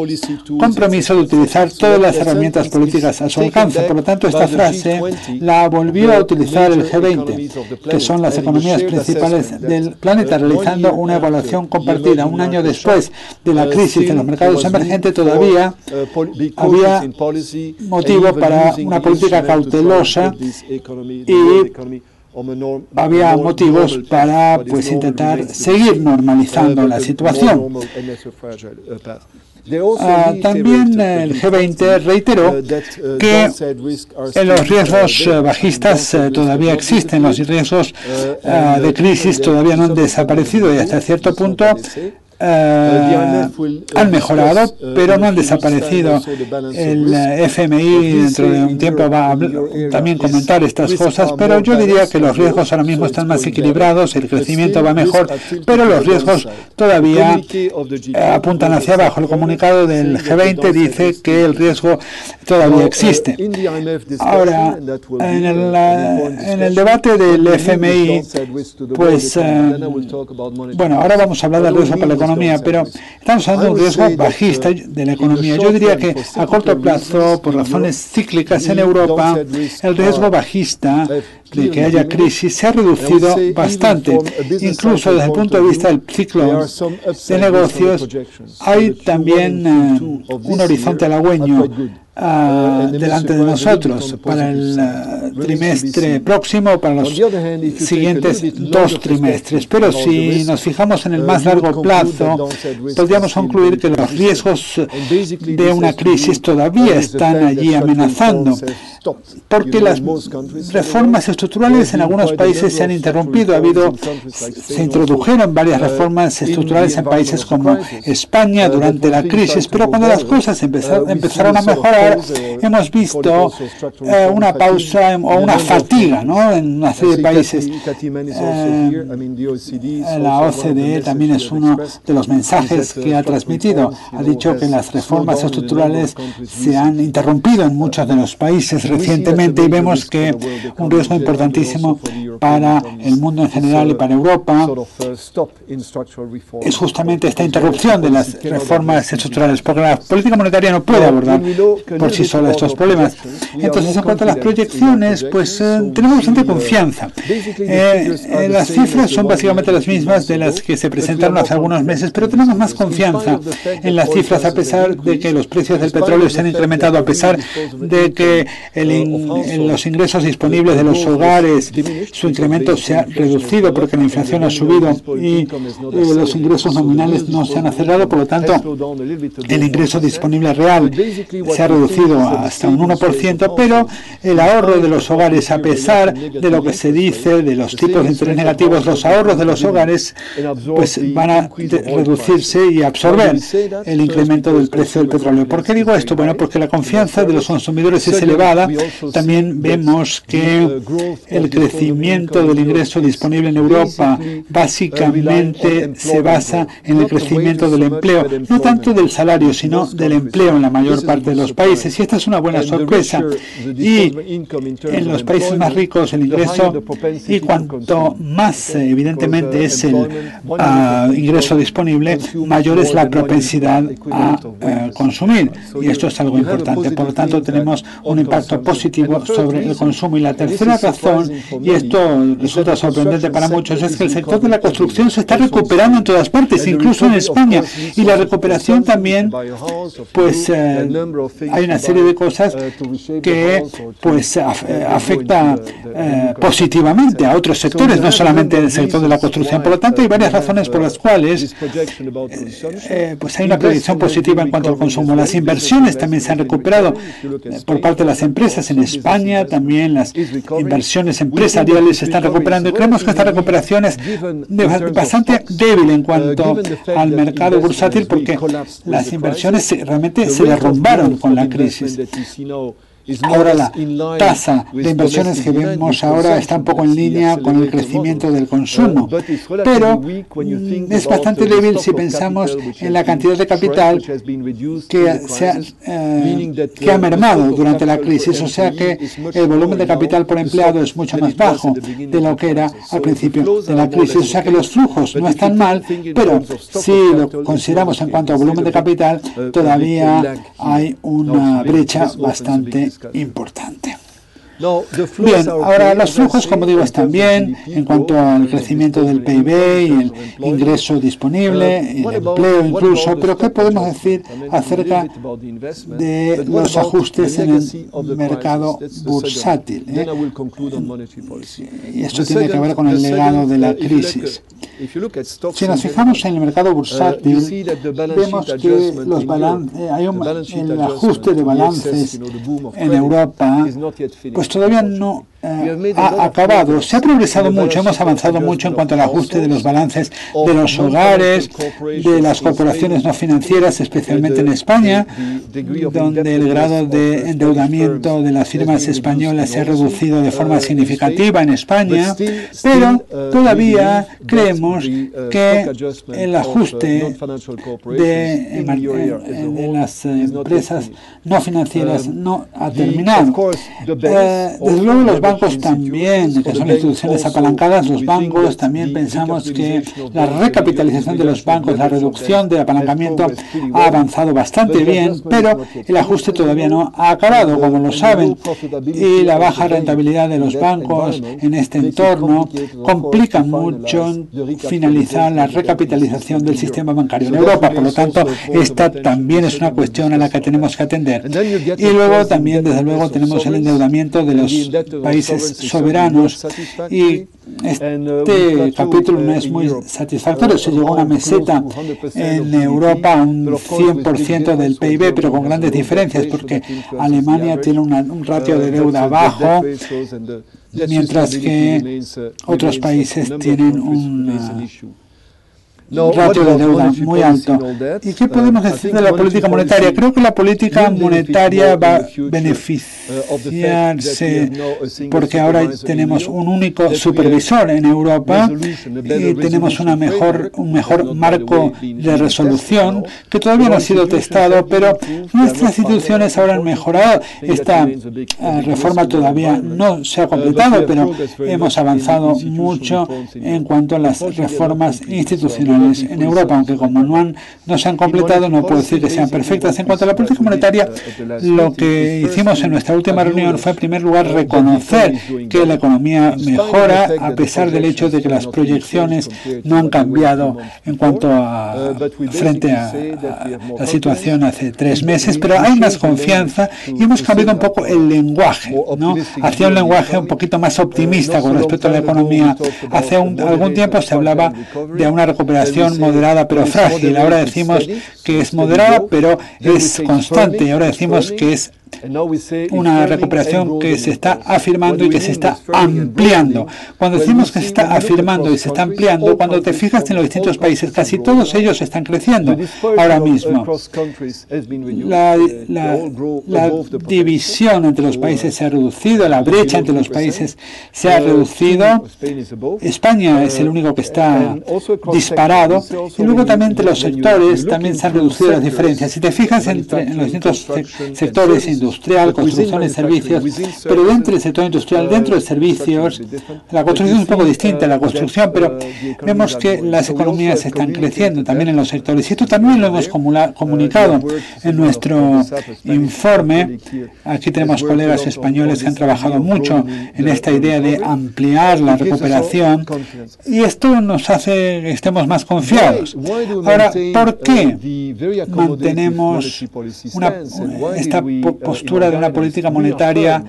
compromiso de utilizar todas las herramientas políticas a su alcance. Por lo tanto, esta frase la volvió a utilizar el G20, que son las economías principales del planeta, realizando una evaluación compartida. Un año después de la crisis de los mercados emergentes, todavía había motivo para una política cautelosa y había motivos para pues intentar seguir normalizando la situación. Ah, también el G20 reiteró que los riesgos eh, bajistas eh, todavía existen, los riesgos ah, de crisis todavía no han desaparecido y hasta cierto punto eh, han mejorado, pero no han desaparecido. El FMI dentro de un tiempo va a también comentar estas cosas, pero yo diría que los riesgos ahora mismo están más equilibrados, el crecimiento va mejor, pero los riesgos todavía eh, apuntan hacia abajo. El comunicado del G20 dice que el riesgo todavía existe. Ahora, en el, en el debate del FMI, pues, eh, bueno, ahora vamos a hablar del riesgo para la economía, pero estamos hablando de un riesgo bajista de la economía. Yo diría que a corto plazo, por razones cíclicas en Europa, el riesgo bajista de que haya crisis se ha reducido bastante. Incluso desde el punto de vista del ciclo de negocios, hay también eh, un horizonte halagüeño Ah, delante de nosotros para el ah, trimestre próximo, para los siguientes dos trimestres. Pero si nos fijamos en el más largo plazo, podríamos concluir que los riesgos de una crisis todavía están allí amenazando, porque las reformas estructurales en algunos países se han interrumpido. Ha habido, se introdujeron varias reformas estructurales en países como España durante la crisis, pero cuando las cosas empezaron a mejorar, hemos visto eh, una pausa o una fatiga ¿no? en una serie de países. Eh, la OCDE también es uno de los mensajes que ha transmitido. Ha dicho que las reformas estructurales se han interrumpido en muchos de los países recientemente y vemos que un riesgo importantísimo para el mundo en general y para Europa. es justamente esta interrupción de las reformas estructurales, porque la política monetaria no puede abordar por sí sola estos problemas. Entonces, en cuanto a las proyecciones, pues eh, tenemos bastante confianza. Eh, eh, las cifras son básicamente las mismas de las que se presentaron hace algunos meses, pero tenemos más confianza en las cifras a pesar de que los precios del petróleo se han incrementado, a pesar de que los ingresos disponibles de los hogares, su incremento se ha reducido porque la inflación ha subido y los ingresos nominales no se han acelerado, por lo tanto, el ingreso disponible real se ha reducido hasta un 1%, pero el ahorro de los hogares, a pesar de lo que se dice de los tipos de interés negativos, los ahorros de los hogares pues van a reducirse y absorber el incremento del precio del petróleo. ¿Por qué digo esto? Bueno, porque la confianza de los consumidores es elevada. También vemos que el crecimiento del ingreso disponible en Europa básicamente se basa en el crecimiento del empleo, no tanto del salario, sino del empleo en la mayor parte de los países y esta es una buena sorpresa. Y en los países más ricos el ingreso y cuanto más evidentemente es el ah, ingreso disponible, mayor es la propensidad a eh, consumir. Y esto es algo importante. Por lo tanto, tenemos un impacto positivo sobre el consumo. Y la tercera razón, y esto resulta sorprendente para muchos, es que el sector de la construcción se está recuperando en todas partes, incluso en España. Y la recuperación también, pues eh, hay una serie de cosas que pues afecta eh, positivamente a otros sectores, no solamente el sector de la construcción. Por lo tanto, hay varias razones por las cuales eh, pues hay una predicción positiva en cuanto al consumo. Las inversiones también se han recuperado por parte de las empresas en España, también las inversiones empresariales se están recuperando y creemos que esta recuperación es bastante débil en cuanto al mercado bursátil porque las inversiones realmente se derrumbaron con la crisis. Ahora la tasa de inversiones que vemos ahora está un poco en línea con el crecimiento del consumo, pero mm, es bastante débil si pensamos en la cantidad de capital que, se ha, eh, que ha mermado durante la crisis, o sea que el volumen de capital por empleado es mucho más bajo de lo que era al principio de la crisis, o sea que los flujos no están mal, pero si lo consideramos en cuanto a volumen de capital, todavía hay una brecha bastante importante. Bien, ahora los flujos, como digo, están bien en cuanto al crecimiento del PIB y el ingreso disponible, el empleo incluso, pero ¿qué podemos decir acerca de los ajustes en el mercado bursátil? Eh? Y esto tiene que ver con el legado de la crisis. Si nos fijamos en el mercado bursátil, vemos que los balance, hay un, el ajuste de balances en Europa, pues todavía no ha acabado. Se ha progresado mucho, hemos avanzado mucho en cuanto al ajuste de los balances de los hogares, de las corporaciones no financieras, especialmente en España, donde el grado de endeudamiento de las firmas españolas se ha reducido de forma significativa en España, pero todavía creemos que el ajuste de, en, las empresas no financieras no ha terminado. Eh, desde luego los bancos bancos también, que son instituciones apalancadas, los bancos también pensamos que la recapitalización de los bancos, la reducción del apalancamiento ha avanzado bastante bien, pero el ajuste todavía no ha acabado, como lo saben, y la baja rentabilidad de los bancos en este entorno complica mucho finalizar la recapitalización del sistema bancario en Europa. Por lo tanto, esta también es una cuestión a la que tenemos que atender. Y luego también, desde luego, tenemos el endeudamiento de los países soberanos y este capítulo no es muy satisfactorio. Se llegó a una meseta en Europa, un 100% del PIB, pero con grandes diferencias, porque Alemania tiene un ratio de deuda bajo, mientras que otros países tienen un ratio de deuda muy alto. ¿Y qué podemos uh, decir de la política monetaria? Creo que la política monetaria va a beneficiarse porque ahora tenemos un único supervisor en Europa y tenemos una mejor, un mejor marco de resolución que todavía no ha sido testado, pero nuestras instituciones ahora han mejorado. Esta eh, reforma todavía no se ha completado, pero hemos avanzado mucho en cuanto a las reformas institucionales en Europa, aunque como no, no se han completado, no puedo decir que sean perfectas. En cuanto a la política monetaria, lo que hicimos en nuestra última reunión fue, en primer lugar, reconocer que la economía mejora a pesar del hecho de que las proyecciones no han cambiado en cuanto a frente a, la situación hace tres meses, pero hay más confianza y hemos cambiado un poco el lenguaje, ¿no? hacia un lenguaje un poquito más optimista con respecto a la economía. Hace algún tiempo se hablaba de una recuperación moderada pero frágil. Ahora decimos que es moderada pero es constante. Y ahora decimos que es una recuperación que se está afirmando y que se está ampliando. Cuando decimos que se está afirmando y se está ampliando, cuando te fijas en los distintos países, casi todos ellos están creciendo ahora mismo. La, división entre los países se ha reducido, la brecha entre los países se ha reducido. España es el único que está disparado. Y luego también entre los sectores también se han reducido las diferencias. Si te fijas entre, en los distintos sectores, industrial, construcción y servicios, pero dentro del sector industrial, dentro de servicios, la construcción es un poco distinta a la construcción, pero vemos que las economías están creciendo también en los sectores. Y esto también lo hemos comunicado en nuestro informe. Aquí tenemos colegas españoles que han trabajado mucho en esta idea de ampliar la recuperación y esto nos hace que estemos más confiados. Ahora, ¿por qué mantenemos una, esta postura de una política monetaria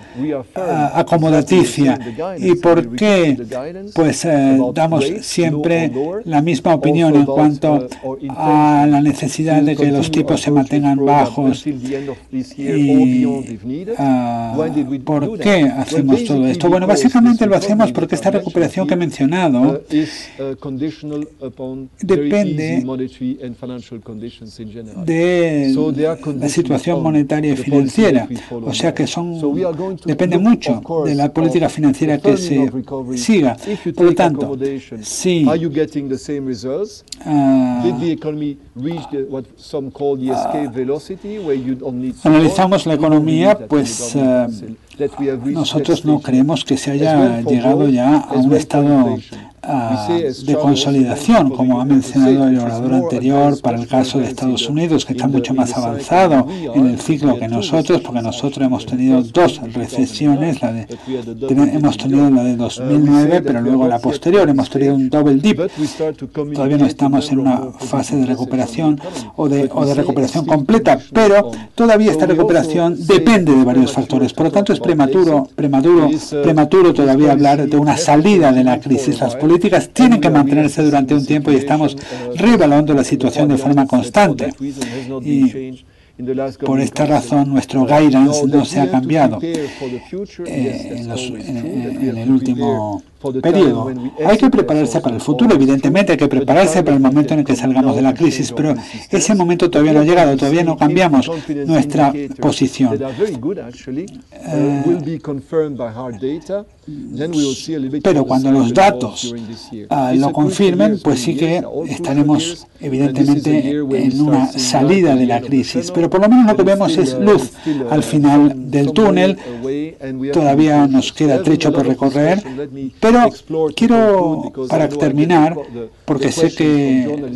ah, acomodaticia. Y por qué pues eh, damos siempre la misma opinión en cuanto a la necesidad de que los tipos se mantengan bajos y ah, por qué hacemos todo esto bueno básicamente lo hacemos porque esta recuperación que he mencionado depende de la situación monetaria y financiera o sea que son depende mucho de la política financiera que se siga. Por lo tanto, si analizamos la economía, pues uh, nosotros no creemos que se haya llegado ya a un estado de consolidación, como ha mencionado el orador anterior, para el caso de Estados Unidos, que está mucho más avanzado en el ciclo que nosotros, porque nosotros hemos tenido dos recesiones, la de, hemos tenido la de 2009, pero luego la posterior, hemos tenido un double dip. Todavía no estamos en una fase de recuperación o de, recuperación completa, pero todavía esta recuperación depende de varios factores. Por lo tanto, prematuro, prematuro, prematuro todavía hablar de una salida de la crisis. Las políticas tienen que mantenerse durante un tiempo y estamos reevaluando la situación de forma constante. Y por esta razón, nuestro guidance no se ha cambiado eh, en, el último periodo. Hay que prepararse para el futuro, evidentemente hay que prepararse para el momento en el que salgamos de la crisis, pero ese momento todavía no ha llegado, todavía no cambiamos nuestra posición. Eh, pero cuando los datos ah, lo confirmen, pues sí que estaremos evidentemente en una salida de la crisis. Pero por lo menos lo que vemos es luz al final del túnel. Todavía nos queda trecho por recorrer, pero quiero, para terminar, porque sé que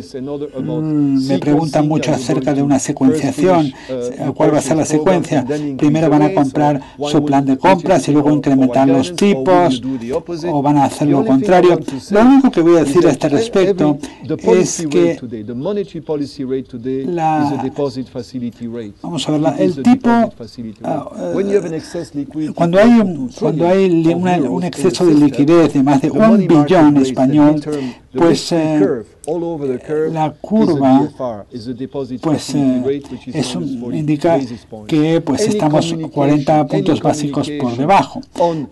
mm, me preguntan mucho acerca de una secuenciación, cuál va a ser la secuencia. Primero van a comprar su plan de compras y luego incrementar los tipos, o van a hacer lo contrario. Lo único que voy a decir a este respecto es que la, vamos a ver, el tipo, ah, eh, cuando hay, un, cuando hay un exceso de liquidez de más de un billón español, pues eh, la curva pues eh, es indica que pues estamos 40 puntos básicos por debajo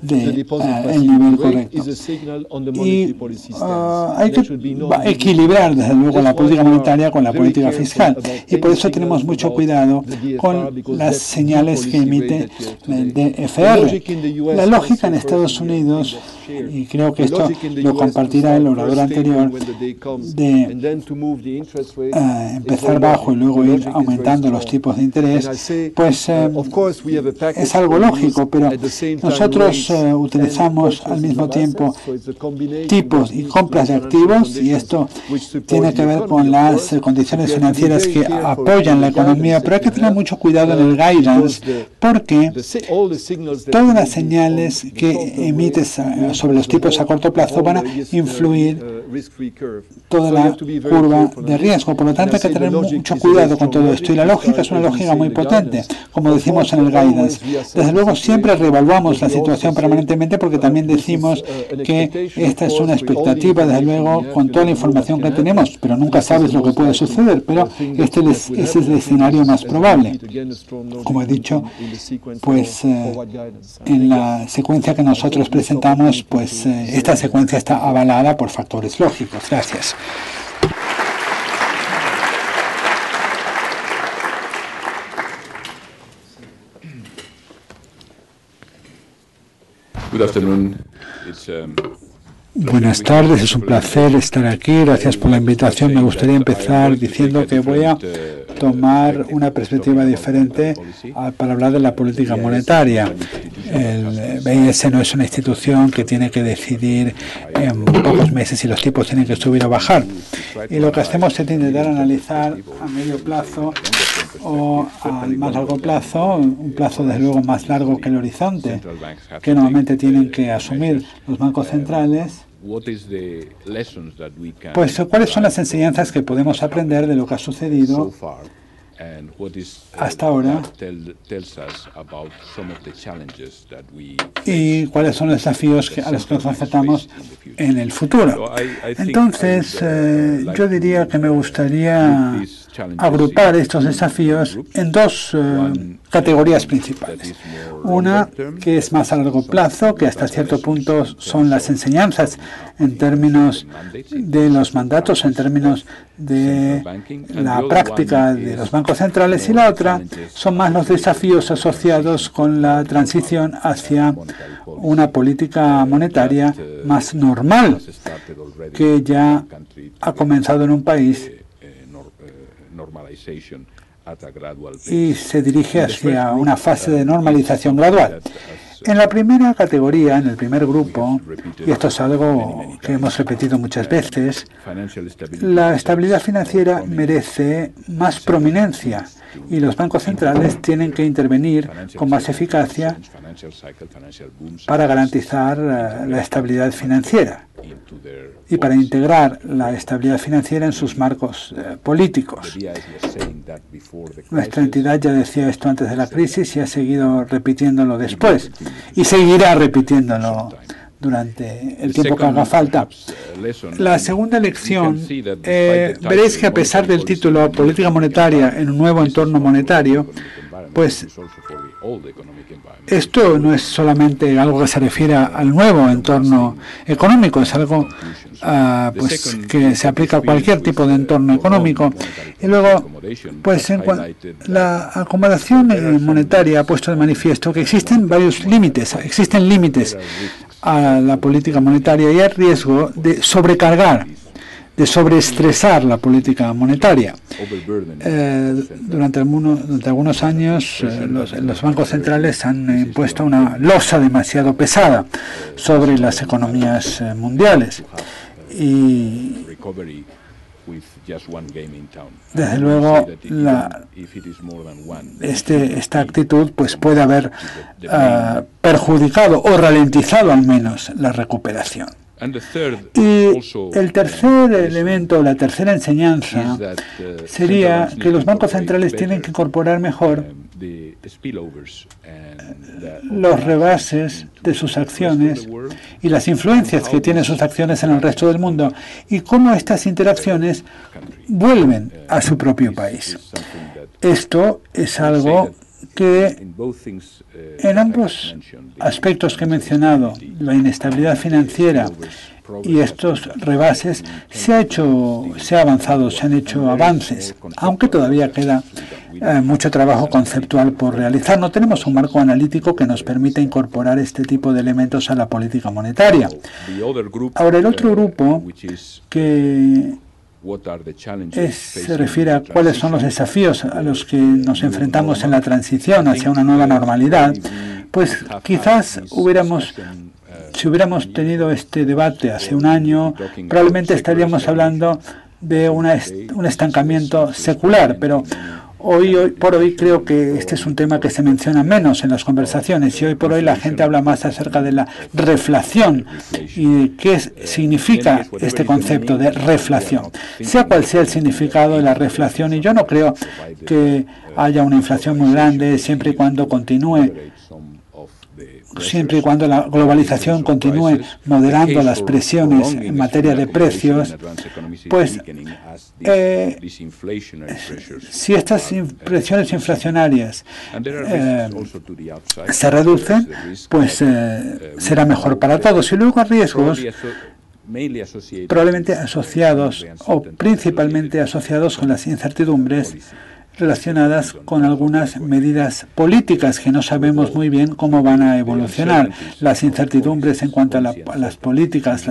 del de, nivel correcto. y uh, hay que equilibrar desde luego la política monetaria con la política fiscal. y por eso tenemos mucho cuidado con las señales que emite el DFR. La lógica en Estados Unidos y creo que esto lo compartirá el orador anterior, de uh, empezar bajo y luego ir aumentando los tipos de interés, pues uh, es algo lógico, pero nosotros uh, utilizamos al mismo tiempo tipos y compras de activos y esto tiene que ver con las condiciones financieras que apoyan la economía, pero hay que tener mucho cuidado en el guidance porque todas las señales que emites sobre los tipos a corto plazo van a influir toda la curva de riesgo. Por lo tanto, hay que tener mucho cuidado con todo esto. Y la lógica es una lógica muy potente, como decimos en el guidance. Desde luego, siempre reevaluamos la situación permanentemente porque también decimos que esta es una expectativa, desde luego, con toda la información que tenemos, pero nunca sabes lo que puede suceder. Pero este es el escenario más probable. Como he dicho, pues eh, en la secuencia que nosotros presentamos, pues eh, esta secuencia está avalada por factores lógicos. Gracias. Buenas tardes, es un placer estar aquí. Gracias por la invitación. Me gustaría empezar diciendo que voy a tomar una perspectiva diferente para hablar de la política monetaria. El BIS no es una institución que tiene que decidir en pocos meses si los tipos tienen que subir o bajar. Y lo que hacemos es intentar analizar a medio plazo o al más largo plazo, un plazo desde luego más largo que el horizonte, que normalmente tienen que asumir los bancos centrales. pues, ¿cuáles son las enseñanzas que podemos aprender de lo que ha sucedido hasta ahora y cuáles son los desafíos a los que nos enfrentamos en el futuro. Entonces, eh, yo diría que me gustaría agrupar estos desafíos en dos eh, categorías principales. Una que es más a largo plazo, que hasta cierto punto son las enseñanzas en términos de los mandatos, en términos de la práctica de los bancos centrales, y la otra son más los desafíos asociados con la transición hacia una política monetaria más normal, que ya ha comenzado en un país y se dirige hacia una fase de normalización gradual. En la primera categoría, en el primer grupo, y esto es algo que hemos repetido muchas veces, la estabilidad financiera merece más prominencia y los bancos centrales tienen que intervenir con más eficacia para garantizar eh, la estabilidad financiera y para integrar la estabilidad financiera en sus marcos eh, políticos. Nuestra entidad ya decía esto antes de la crisis y ha seguido repitiéndolo después y seguirá repitiéndolo durante el tiempo que haga falta. La segunda lección, eh, veréis que a pesar del título Política Monetaria en un nuevo entorno monetario, pues esto no es solamente algo que se refiere al nuevo entorno económico, es algo ah, pues, que se aplica a cualquier tipo de entorno económico. Y luego, pues la acomodación monetaria ha puesto de manifiesto que existen varios límites, existen límites a la política monetaria y hay riesgo de sobrecargar de sobreestresar la política monetaria. Eh, durante, algunos, durante, algunos, años eh, los, bancos centrales han impuesto una losa demasiado pesada sobre las economías eh, mundiales. Y desde luego la, este, esta actitud pues puede haber perjudicado o ralentizado al menos la recuperación. Y el tercer elemento, la tercera enseñanza, uh, sería que los bancos centrales tienen que incorporar mejor um, los rebases de sus acciones y las influencias que tienen sus acciones en el resto del mundo y cómo estas interacciones vuelven a su propio país. Esto es algo que en ambos aspectos que he mencionado, la inestabilidad financiera y estos rebases, se ha hecho, se ha avanzado, se han hecho avances, aunque todavía queda eh, mucho trabajo conceptual por realizar. No tenemos un marco analítico que nos permita incorporar este tipo de elementos a la política monetaria. Ahora, el otro grupo que se refiere a cuáles son los desafíos a los que nos enfrentamos en la transición hacia una nueva normalidad, pues quizás hubiéramos, si hubiéramos tenido este debate hace un año, probablemente estaríamos hablando de un estancamiento secular, pero Hoy, hoy por hoy creo que este es un tema que se menciona menos en las conversaciones y hoy por hoy la gente habla más acerca de la reflación y qué significa este concepto de reflación. Sea cual sea el significado de la reflación, y yo no creo que haya una inflación muy grande siempre y cuando continúe siempre y cuando la globalización continúe moderando las presiones en materia de precios, pues eh, si estas presiones inflacionariamente eh, se reducen, pues eh, será mejor para todos. Y luego riesgos probablemente asociados o principalmente asociados con las incertidumbres relacionadas con algunas medidas políticas que no sabemos muy bien cómo van a evolucionar. Las incertidumbres en cuanto a, las políticas,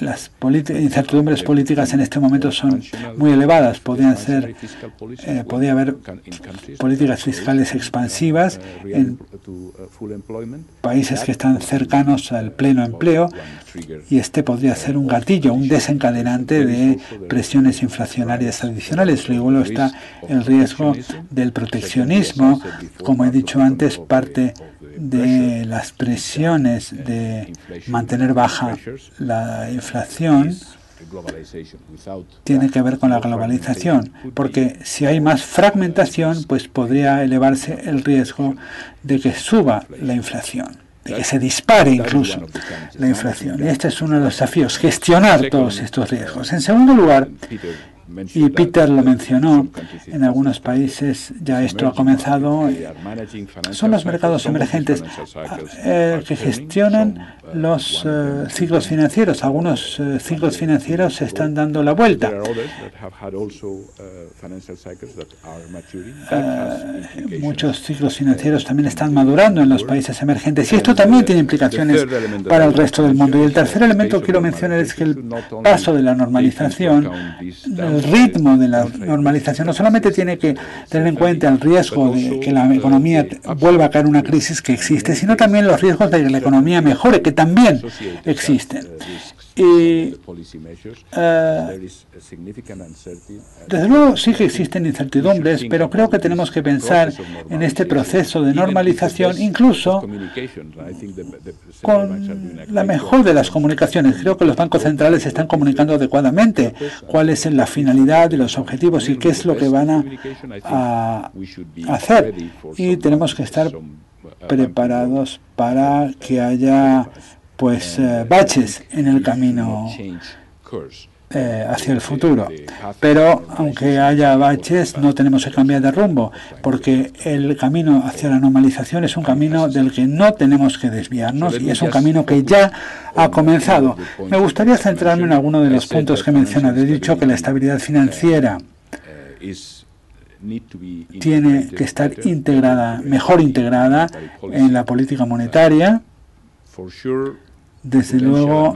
las, incertidumbres políticas en este momento son muy elevadas. Podrían ser, eh, podría haber políticas fiscales expansivas en países que están cercanos al pleno empleo y este podría ser un gatillo, un desencadenante de presiones inflacionarias adicionales. Luego está el riesgo del proteccionismo, como he dicho antes, parte de las presiones de mantener baja la inflación tiene que ver con la globalización, porque si hay más fragmentación, pues podría elevarse el riesgo de que suba la inflación, de que se dispare incluso la inflación. Y este es uno de los desafíos, gestionar todos estos riesgos. En segundo lugar, y Peter lo mencionó, en algunos países ya esto ha comenzado. Son los mercados emergentes eh, que gestionan los uh, ciclos financieros. Algunos uh, ciclos financieros se están dando la vuelta. Uh, muchos ciclos financieros también están madurando en los países emergentes y esto también tiene implicaciones para el resto del mundo. Y el tercer elemento que quiero mencionar es que el paso de la normalización, el ritmo de la normalización, no solamente tiene que tener en cuenta el riesgo de que la economía vuelva a caer en una crisis que existe, sino también los riesgos de que la economía mejore, que también existen. Y eh, desde luego sí que existen incertidumbres, pero creo que tenemos que pensar en este proceso de normalización, incluso con la mejor de las comunicaciones. Creo que los bancos centrales están comunicando adecuadamente cuál es la finalidad y los objetivos y qué es lo que van a hacer. Y tenemos que estar preparados para que haya pues eh, baches en el camino eh, hacia el futuro. Pero aunque haya baches, no tenemos que cambiar de rumbo, porque el camino hacia la normalización es un camino del que no tenemos que desviarnos y es un camino que ya ha comenzado. Me gustaría centrarme en alguno de los puntos que menciona. He dicho que la estabilidad financiera tiene que estar integrada, mejor integrada en la política monetaria. Desde luego,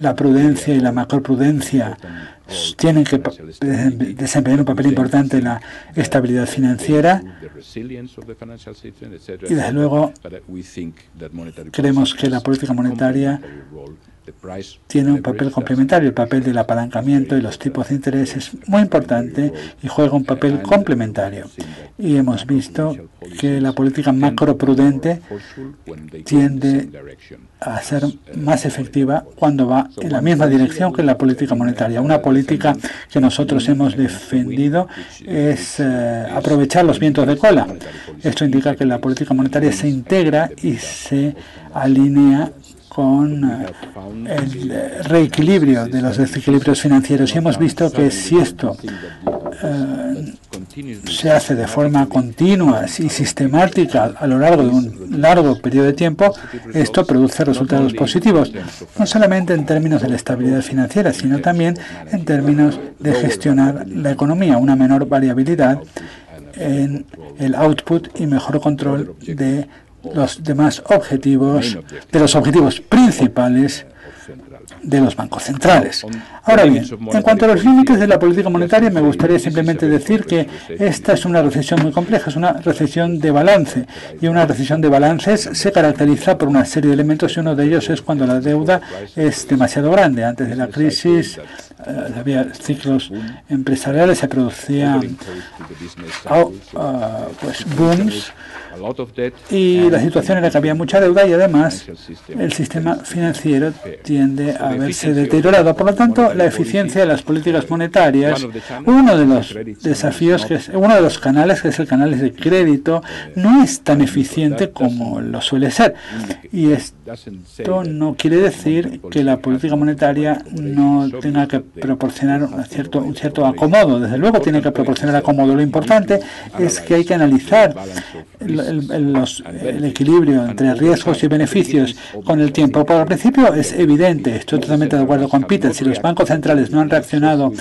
la prudencia y la macroprudencia tienen que desempeñar un papel importante en la estabilidad financiera. y desde luego creemos que la política monetaria tiene un papel complementario. El papel del apalancamiento y los tipos de interés es muy importante y juega un papel complementario. Y hemos visto que la política macroprudente tiende a ser más efectiva cuando va en la misma dirección que la política monetaria. Una política que nosotros hemos defendido es eh, aprovechar los vientos de cola. Esto indica que la política monetaria se integra y se alinea con eh, el reequilibrio de los desequilibrios financieros. Y hemos visto que si esto eh, se hace de forma continua y sistemática a lo largo de un largo periodo de tiempo, esto produce resultados positivos, no solamente en términos de la estabilidad financiera, sino también en términos de gestionar la economía, una menor variabilidad en el output y mejor control de los demás objetivos, de los objetivos principales de los bancos centrales. Ahora bien, en cuanto a los límites de la política monetaria, me gustaría simplemente decir que esta es una recesión muy compleja, es una recesión de balance, y una recesión de balances se caracteriza por una serie de elementos, y uno de ellos es cuando la deuda es demasiado grande. Antes de la crisis eh, había ciclos empresariales, se producían oh, ah, pues booms, y la situación era que había mucha deuda y además el sistema financiero tiende a verse deteriorado. Por lo tanto, la eficiencia de las políticas monetarias, uno de los desafíos, que es, uno de los canales, que es el canal de crédito, no es tan eficiente como lo suele ser. Y esto no quiere decir que la política monetaria no tenga que proporcionar un cierto, un cierto acomodo. Desde luego tiene que proporcionar acomodo. Lo importante es que hay que analizar el, equilibrio entre riesgos y beneficios con el tiempo. Por el principio es evidente, estoy totalmente de acuerdo con Peter, si los bancos centrales no han reaccionado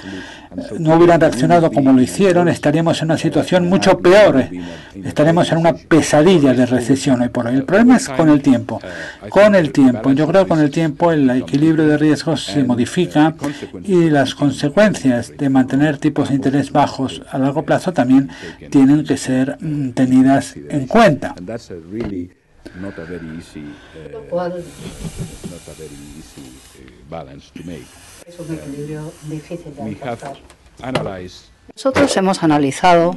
no hubieran reaccionado como lo hicieron, estaríamos en una situación mucho peor. Estaremos en una pesadilla de recesión hoy por hoy. El problema es con el tiempo. Con el tiempo. Yo creo que con el tiempo el equilibrio de riesgos se modifica y las consecuencias de mantener tipos de interés bajos a largo plazo también tienen que ser mm, tenidas en cuenta. Es un equilibrio difícil de alcanzar. Nosotros hemos analizado,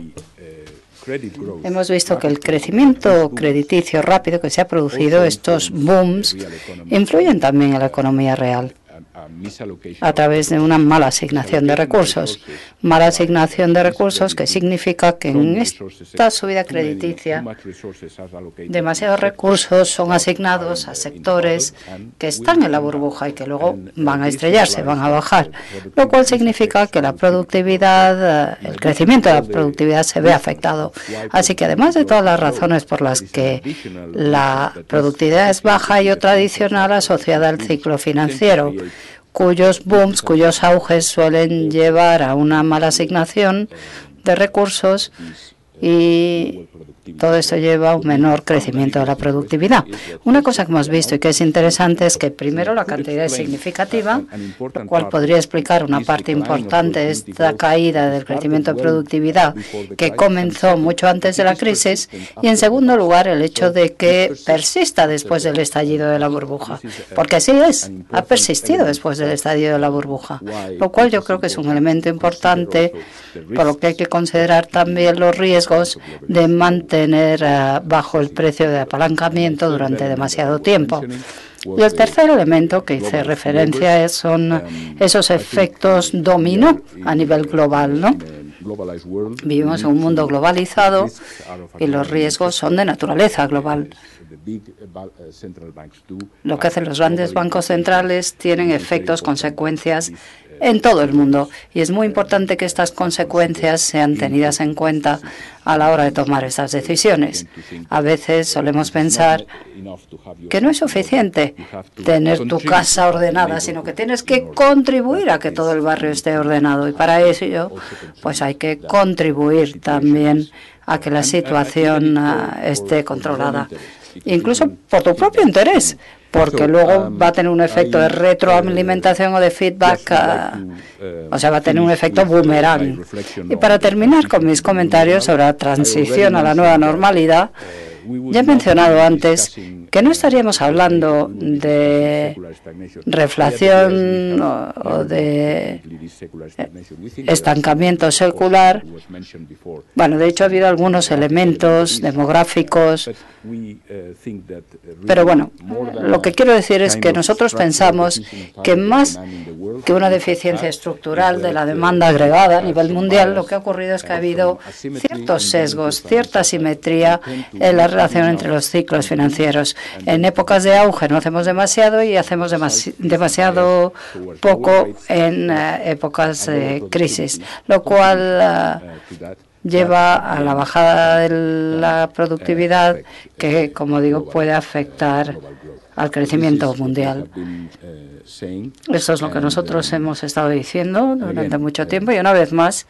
hemos visto que el crecimiento crediticio rápido que se ha producido, estos booms, influyen también en la economía real a través de una mala asignación de recursos. Mala asignación de recursos que significa que en esta subida crediticia demasiados recursos son asignados a sectores que están en la burbuja y que luego van a estrellarse, van a bajar, lo cual significa que la productividad, el crecimiento de la productividad se ve afectado. Así que además de todas las razones por las que la productividad es baja, hay otra adicional asociada al ciclo financiero cuyos booms, cuyos auges suelen llevar a una mala asignación de recursos y todo esto lleva a un menor crecimiento de la productividad. Una cosa que hemos visto y que es interesante es que primero la cantidad es significativa, lo cual podría explicar una parte importante de esta caída del crecimiento de productividad que comenzó mucho antes de la crisis. y en segundo lugar el hecho de que persista después del estallido de la burbuja, porque así es, ha persistido después del estallido de la burbuja, lo cual yo creo que es un elemento importante por lo que hay que considerar también los riesgos de mantener tener eh, bajo el precio de apalancamiento durante demasiado tiempo. Y el tercer elemento que hice referencia son esos efectos dominó a nivel global, ¿no? Vivimos en un mundo globalizado y los riesgos son de naturaleza global. Lo que hacen los grandes bancos centrales tienen efectos, consecuencias en todo el mundo. Y es muy importante que estas consecuencias sean tenidas en cuenta a la hora de tomar estas decisiones. A veces solemos pensar que no es suficiente tener tu casa ordenada, sino que tienes que contribuir a que todo el barrio esté ordenado. Y para eso, pues hay que contribuir también a que la situación ah, esté controlada incluso por tu propio interés, porque luego va a tener un efecto de retroalimentación o de feedback, uh, o sea, va a tener un efecto boomerang. Y para terminar con mis comentarios sobre la transición a la nueva normalidad, ya he mencionado antes que no estaríamos hablando de reflación o de estancamiento secular. Bueno, de hecho ha habido algunos elementos demográficos, pero bueno, lo que quiero decir es que nosotros pensamos que más que una deficiencia estructural de la demanda agregada a nivel mundial, lo que ha ocurrido es que ha habido ciertos sesgos, cierta simetría en la relación entre los ciclos financieros. En épocas de auge no hacemos demasiado y hacemos demasiado poco en eh, épocas de crisis, lo cual eh, lleva a la bajada de la productividad que, como digo, puede afectar al crecimiento mundial. Eso es lo que nosotros hemos estado diciendo durante mucho tiempo y una vez más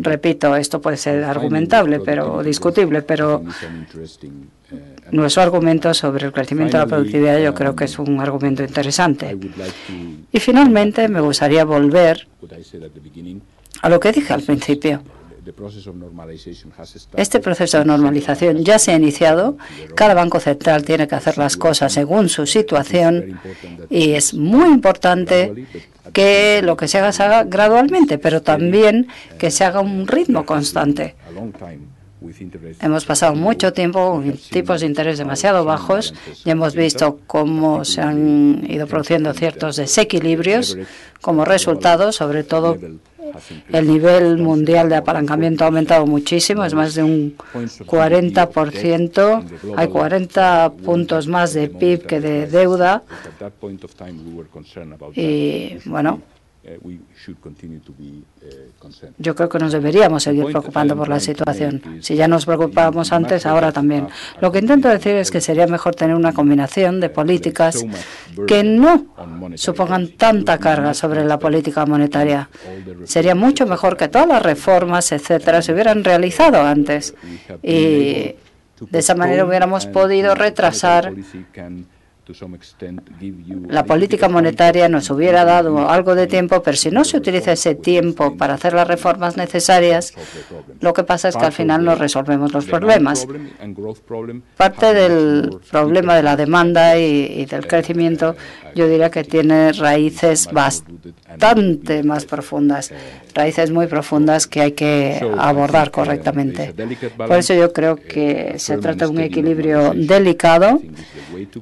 Repito, esto puede ser argumentable pero discutible, pero nuestro argumento sobre el crecimiento de la productividad yo creo que es un argumento interesante. Y finalmente me gustaría volver a lo que dije al principio. Este proceso de normalización ya se ha iniciado. Cada banco central tiene que hacer las cosas según su situación y es muy importante que lo que se haga se haga gradualmente, pero también que se haga un ritmo constante. Hemos pasado mucho tiempo con tipos de interés demasiado bajos y hemos visto cómo se han ido produciendo ciertos desequilibrios como resultado, sobre todo el nivel mundial de apalancamiento ha aumentado muchísimo, es más de un 40%. Hay 40 puntos más de PIB que de deuda. Y bueno, yo creo que nos deberíamos seguir preocupando por la situación. Si ya nos preocupábamos antes, ahora también. Lo que intento decir es que sería mejor tener una combinación de políticas que no supongan tanta carga sobre la política monetaria. Sería mucho mejor que todas las reformas, etcétera, se hubieran realizado antes y de esa manera hubiéramos podido retrasar la política monetaria nos hubiera dado algo de tiempo, pero si no se utiliza ese tiempo para hacer las reformas necesarias, lo que pasa es que al final no resolvemos los problemas. Parte del problema de la demanda y, del crecimiento, yo diría que tiene raíces bastante más profundas, raíces muy profundas que hay que abordar correctamente. Por eso yo creo que se trata de un equilibrio delicado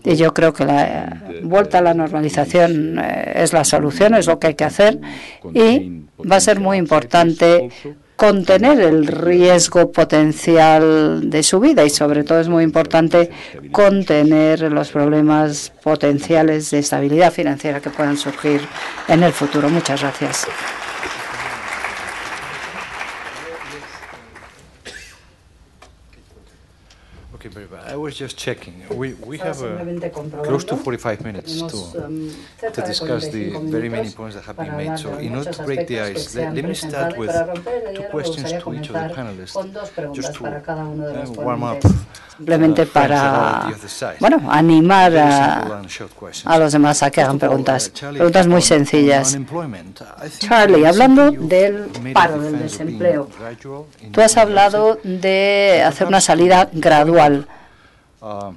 y yo creo que la vuelta a la normalización eh, es la solución, es lo que hay que hacer y va a ser muy importante contener el riesgo potencial de su vida y sobre todo es muy importante contener los problemas potenciales de estabilidad financiera que puedan surgir en el futuro. Muchas gracias. I was just checking. We, we have uh, close to 45 minutes to, um, to discuss the very many points that have been made. So in order to break the ice, let, let me start with two questions to each of the panelists, just to uh, warm up. Simplemente uh, para bueno, animar a, a los demás a que hagan preguntas. Preguntas muy sencillas. Charlie, hablando del paro, del desempleo, tú has hablado de hacer una salida gradual. Uh,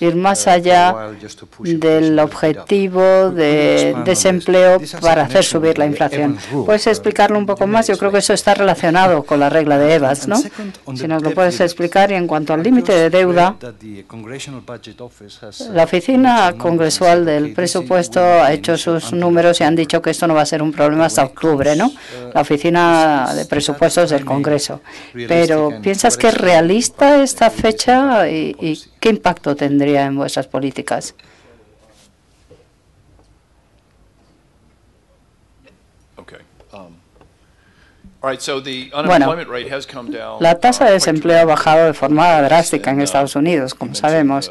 ir más allá del objetivo de desempleo para hacer subir la inflación. ¿Puedes explicarlo un poco más? Yo creo que eso está relacionado con la regla de Evans, ¿no? Si nos lo puedes explicar. Y en cuanto al límite de deuda, la oficina congresual del presupuesto ha hecho sus números y han dicho que esto no va a ser un problema hasta octubre, ¿no? La oficina de presupuestos del Congreso. Pero ¿piensas que es realista esta fecha y, qué impacto tendría en vuestras políticas? Bueno, la tasa de desempleo ha bajado de forma drástica en Estados Unidos, como sabemos.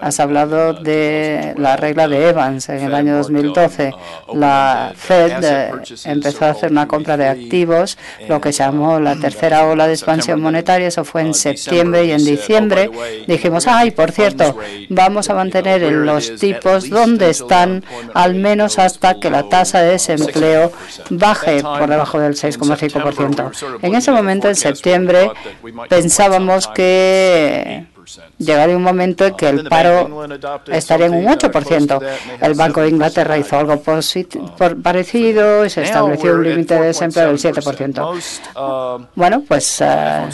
Has hablado de la regla de Evans en el año 2012. La Fed eh, empezó a hacer una compra de activos, lo que se llamó la tercera ola de expansión monetaria. Eso fue en septiembre y en diciembre dijimos, ay, por cierto, vamos a mantener los tipos donde están al menos hasta que la tasa de desempleo baje por debajo del 6,5%. En ese momento, en septiembre, pensábamos que llegaría un momento en que el paro estaría en un 8%. El Banco de Inglaterra hizo algo parecido y se estableció un límite de desempleo del 7%. Bueno, pues eh,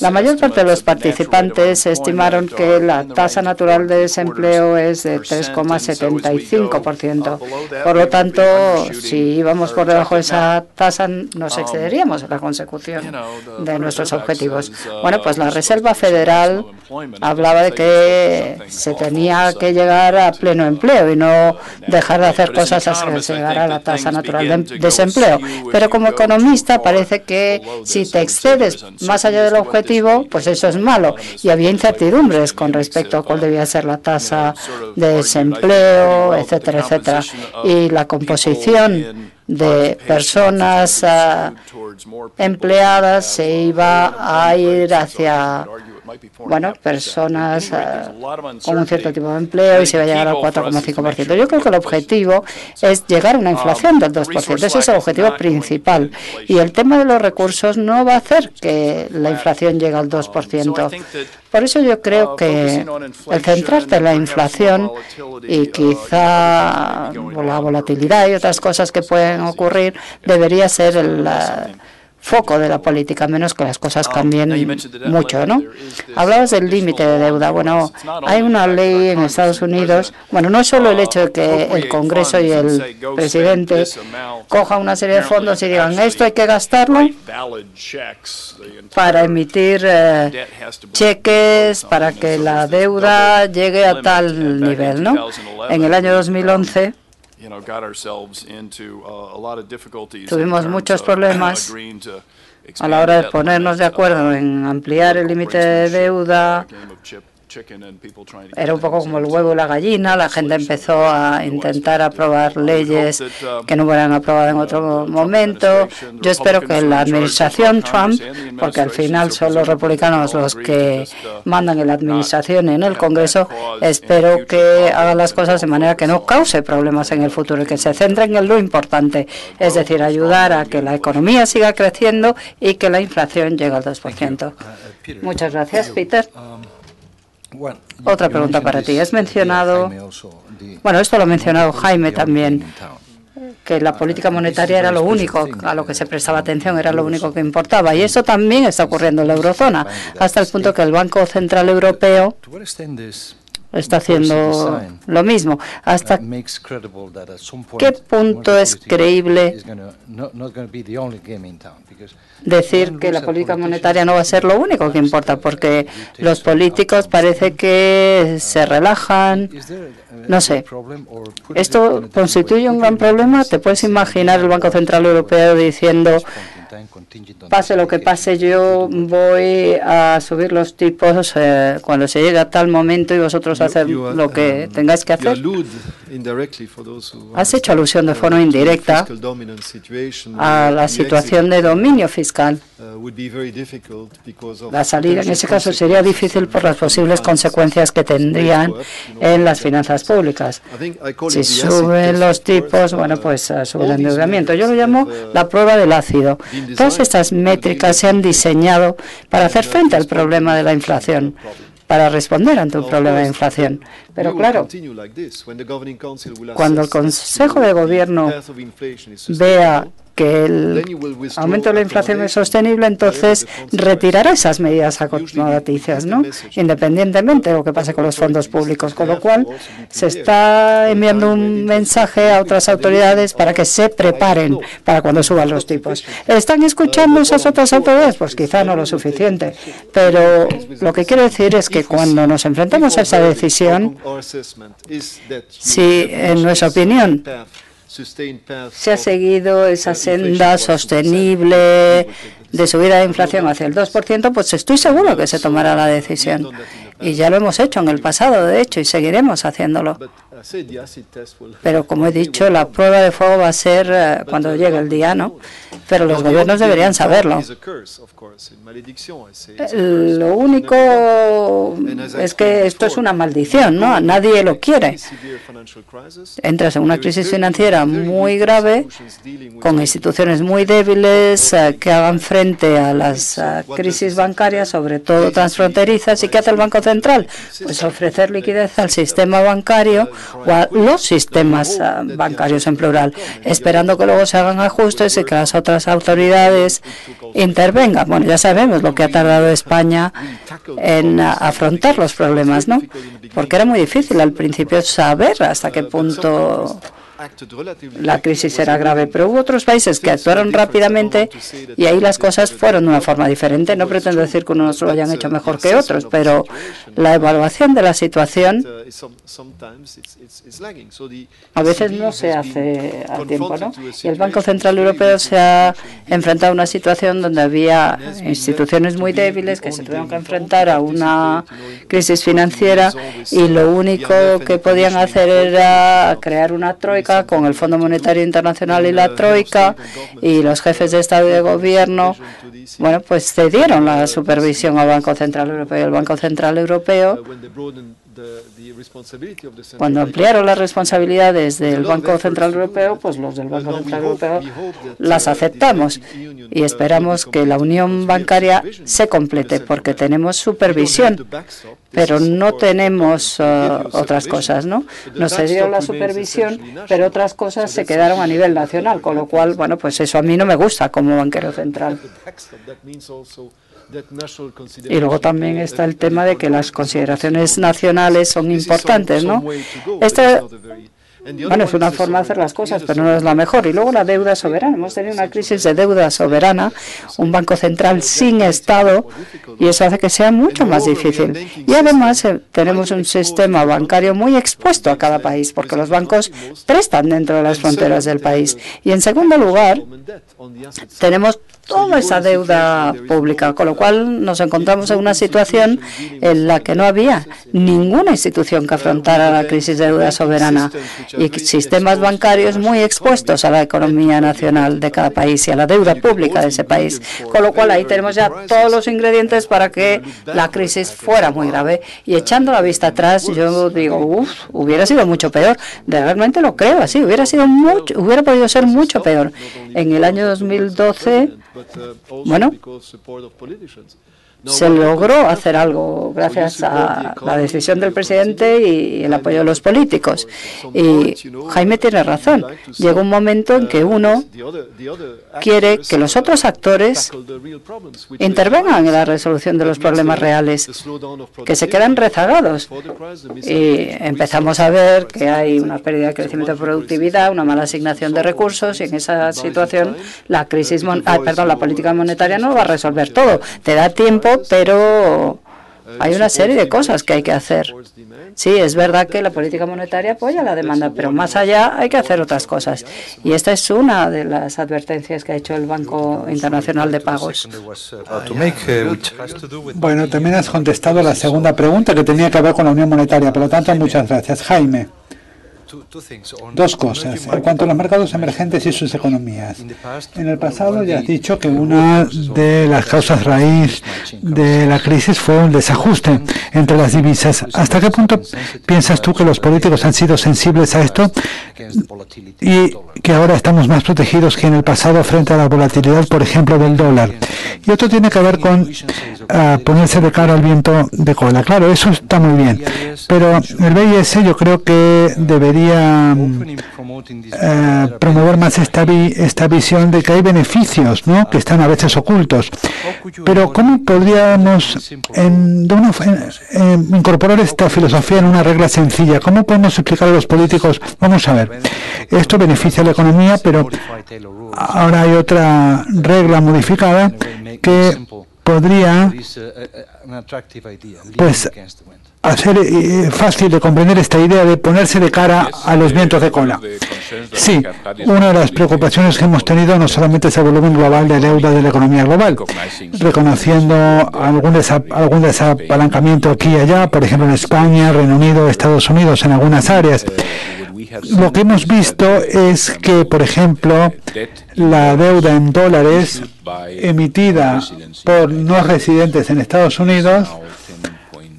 la mayor parte de los participantes estimaron que la tasa natural de desempleo es de 3,75%. Por lo tanto, si íbamos por debajo de esa tasa, nos excederíamos en la consecución de nuestros objetivos. Bueno, pues la Reserva Federal hablaba de que se tenía que llegar a pleno empleo y no dejar de hacer cosas hasta que se llegara a la tasa natural de desempleo. Pero como economista parece que si te excedes más allá del objetivo, pues eso es malo. Y había incertidumbres con respecto a cuál debía ser la tasa de desempleo, etcétera, etcétera. Y la composición de personas ah, empleadas se iba a ir hacia bueno, personas con un cierto tipo de empleo y se va a llegar al 4,5%. Yo creo que el objetivo es llegar a una inflación del 2%. Ese es el objetivo principal. Y el tema de los recursos no va a hacer que la inflación llegue al 2%. Por eso yo creo que el centrarte en la inflación y quizá la volatilidad y otras cosas que pueden ocurrir debería ser el foco de la política, menos que las cosas um, cambien mucho, ¿no? Hablabas del límite de deuda. Bueno, hay una ley en Estados Unidos, bueno, no es solo el uh, hecho de que el Congreso y el presidente cojan una serie de fondos y digan esto hay que gastarlo para emitir eh, cheques para que la deuda llegue a tal nivel, ¿no? En el año 2011 Tuvimos muchos uh, problemas a la hora de ponernos de acuerdo uh, en ampliar el límite de deuda era un poco como el huevo y la gallina, la gente empezó a intentar aprobar leyes um, que no hubieran aprobado en otro momento. Yo espero que la administración Trump, porque al final son los republicanos los que uh, mandan en la administración y en el Congreso, espero que hagan las cosas de manera que no cause problemas en el futuro y que se centren en lo importante, es decir, ayudar a que la economía siga creciendo y que la inflación llegue al 2%. Muchas gracias, Peter. Otra pregunta para ti. Has mencionado, bueno, esto lo ha mencionado Jaime también, que la política monetaria era lo único a lo que se prestaba atención, era lo único que importaba. Y eso también está ocurriendo en la eurozona, hasta el punto que el Banco Central Europeo está haciendo lo mismo. ¿Hasta qué punto es creíble decir que la política monetaria no va a ser lo único que importa? Porque los políticos parece que se relajan. No sé. ¿Esto constituye un gran problema? ¿Te puedes imaginar el Banco Central Europeo diciendo Pase lo que pase, yo voy a subir los tipos eh, cuando se llegue a tal momento y vosotros hacer lo que um, tengáis que hacer. Has hecho alusión de forma indirecta a la situación de dominio fiscal. Uh, la salida en ese caso sería difícil por las posibles consecuencias que tendrían en las finanzas públicas. Si suben los tipos, bueno, pues uh, sube el endeudamiento. Yo lo llamo uh, la prueba del ácido. Todas estas métricas se han diseñado para hacer frente al problema de la inflación para responder ante un problema de inflación. Pero claro, cuando el Consejo de Gobierno vea que el aumento de la inflación es sostenible, entonces retirará esas medidas acomodaticias, ¿no? independientemente de lo que pase con los fondos públicos. Con lo cual, se está enviando un mensaje a otras autoridades para que se preparen para cuando suban los tipos. ¿Están escuchando esas otras autoridades? Pues quizá no lo suficiente. Pero lo que quiero decir es que cuando nos enfrentamos a esa decisión, si en nuestra opinión se ha seguido esa senda sostenible de subida de inflación hacia el 2%, pues estoy seguro que se tomará la decisión. Y ya lo hemos hecho en el pasado, de hecho, y seguiremos haciéndolo. Pero como he dicho, la prueba de fuego va a ser eh, cuando llegue el día, ¿no? Pero los gobiernos deberían saberlo. Eh, lo único es que esto es una maldición, ¿no? Nadie lo quiere. Entras en una crisis financiera muy grave, con instituciones muy débiles eh, que hagan frente a las crisis bancarias, sobre todo transfronterizas. ¿Y qué hace el Banco Central? Pues ofrecer liquidez al sistema bancario o a los sistemas ah, bancarios en plural, esperando que luego se hagan ajustes y que las otras autoridades intervengan. Bueno, ya sabemos lo que ha tardado España en ah, afrontar los problemas, ¿no? Porque era muy difícil al principio saber hasta qué punto la crisis era grave, pero hubo otros países que actuaron rápidamente y ahí las cosas fueron de una forma diferente. No pretendo decir que unos lo hayan hecho mejor que otros, pero la evaluación de la situación a veces no se hace a tiempo, ¿no? Y el Banco Central Europeo se ha enfrentado a una situación donde había instituciones muy débiles que se tuvieron que enfrentar a una crisis financiera y lo único que podían hacer era crear una troika con el Fondo Monetario Internacional y la Troika y los jefes de Estado y de Gobierno, bueno, pues cedieron la supervisión al Banco Central Europeo. El Banco Central Europeo cuando ampliaron las responsabilidades del Banco Central Europeo, pues los del Banco Central Europeo las aceptamos y esperamos que la unión bancaria se complete porque tenemos supervisión, pero no tenemos uh, otras cosas, ¿no? Nos se dio la supervisión, pero otras cosas se quedaron a nivel nacional, con lo cual, bueno, pues eso a mí no me gusta como banquero central. Y luego también está el tema de que las consideraciones nacionales son importantes, ¿no? Esta, bueno, es una forma de hacer las cosas, pero no es la mejor. Y luego la deuda soberana. Hemos tenido una crisis de deuda soberana, un banco central sin Estado, y eso hace que sea mucho más difícil. Y además eh, tenemos un sistema bancario muy expuesto a cada país, porque los bancos prestan dentro de las fronteras del país. Y en segundo lugar, tenemos toda esa deuda pública, con lo cual nos encontramos en una situación en la que no había ninguna institución que afrontara la crisis de deuda soberana y sistemas bancarios muy expuestos a la economía nacional de cada país y a la deuda pública de ese país, con lo cual ahí tenemos ya todos los ingredientes para que la crisis fuera muy grave. Y echando la vista atrás, yo digo, uff, hubiera sido mucho peor. Realmente lo creo así, hubiera sido mucho, hubiera podido ser mucho peor. En el año 2012 but uh, also bueno. because support of politicians. Se logró hacer algo gracias a la decisión del presidente y el apoyo de los políticos. Y Jaime tiene razón. Llega un momento en que uno quiere que los otros actores intervengan en la resolución de los problemas reales, que se quedan rezagados. Y empezamos a ver que hay una pérdida de crecimiento de productividad, una mala asignación de recursos y en esa situación la crisis, ah, perdón, la política monetaria no va a resolver todo. Te da tiempo pero hay una serie de cosas que hay que hacer. Sí, es verdad que la política monetaria apoya la demanda, pero más allá hay que hacer otras cosas. Y esta es una de las advertencias que ha hecho el Banco Internacional de Pagos. Bueno, también has contestado la segunda pregunta que tenía que ver con la Unión Monetaria. Por lo tanto, muchas gracias. Jaime. Dos cosas. En cuanto a los mercados emergentes y sus economías. En el pasado ya has dicho que una de las causas raíz de la crisis fue un desajuste entre las divisas. ¿Hasta qué punto piensas tú que los políticos han sido sensibles a esto y que ahora estamos más protegidos que en el pasado frente a la volatilidad, por ejemplo, del dólar? Y otro tiene que ver con ah, ponerse de cara al viento de cola. Claro, eso está muy bien, pero el BIS yo creo que debería eh, promover más esta, esta visión de que hay beneficios ¿no? que están a veces ocultos. Pero ¿cómo podríamos incorporar esta filosofía en una regla sencilla? ¿Cómo podemos explicar a los políticos? Vamos a ver, esto beneficia a la economía, pero ahora hay otra regla modificada que podría pues hacer eh, fácil de comprender esta idea de ponerse de cara a los vientos de cola. Sí, una de las preocupaciones que hemos tenido no solamente es el volumen global de deuda de la economía global, reconociendo algún, algún desapalancamiento aquí y allá, por ejemplo en España, Reino Unido, Estados Unidos, en algunas áreas. Lo que hemos visto es que, por ejemplo, la deuda en dólares emitida por no residentes en Estados Unidos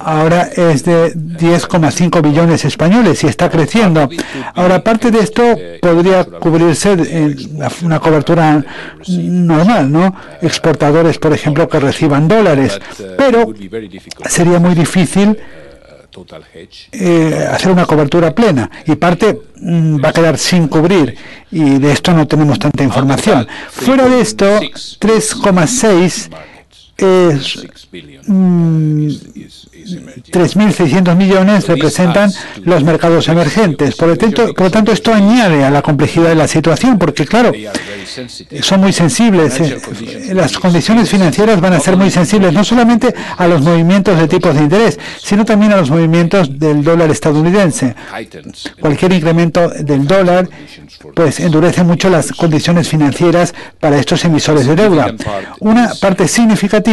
ahora es de 10,5 billones españoles y está creciendo. Ahora, parte de esto podría cubrirse en una cobertura normal, ¿no? Exportadores, por ejemplo, que reciban dólares, pero sería muy difícil eh, hacer una cobertura plena y parte mm, va a quedar sin cubrir y de esto no tenemos tanta información. Fuera de esto, 3,6 es 3.600 millones representan los mercados emergentes. Por lo, tanto, tanto, esto añade a la complejidad de la situación, porque claro, son muy sensibles. Eh, las condiciones financieras van a ser muy sensibles, no solamente a los movimientos de tipos de interés, sino también a los movimientos del dólar estadounidense. Cualquier incremento del dólar pues endurece mucho las condiciones financieras para estos emisores de deuda. Una parte significativa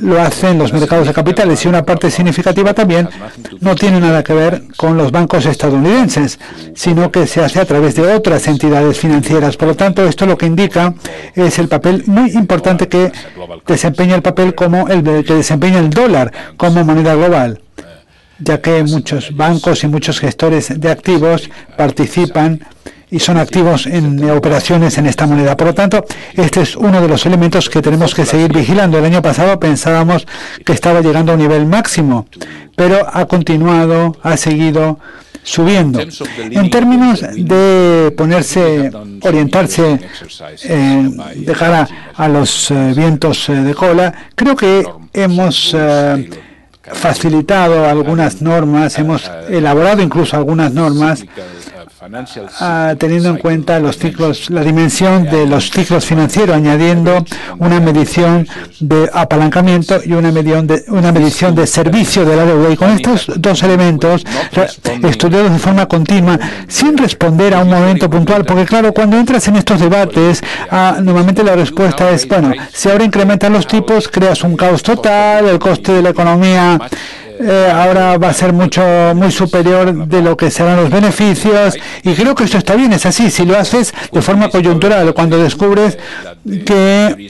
lo hacen los mercados de capitales y una parte significativa también no tiene nada que ver con los bancos estadounidenses, sino que se hace a través de otras entidades financieras. Por lo tanto, esto lo que indica es el papel muy importante que desempeña el papel como el que desempeña el dólar como moneda global ya que muchos bancos y muchos gestores de activos participan y son activos en operaciones en esta moneda. Por lo tanto, este es uno de los elementos que tenemos que seguir vigilando. El año pasado pensábamos que estaba llegando a un nivel máximo, pero ha continuado, ha seguido subiendo. En términos de ponerse, orientarse eh, a los eh, vientos eh, de cola, creo que hemos facilitado algunas normas, hemos elaborado incluso algunas normas Ah, teniendo en cuenta los ciclos, la dimensión de los ciclos financieros, añadiendo una medición de apalancamiento y una medición de, una medición de servicio de la deuda. Y con estos dos elementos, estudiados de forma continua, sin responder a un momento puntual, porque claro, cuando entras en estos debates, ah, normalmente la respuesta es, bueno, si ahora incrementan los tipos, creas un caos total, el coste de la economía eh, ahora va a ser mucho muy superior de lo que serán los beneficios y creo que esto está bien, es así, si lo haces de forma coyuntural, cuando descubres que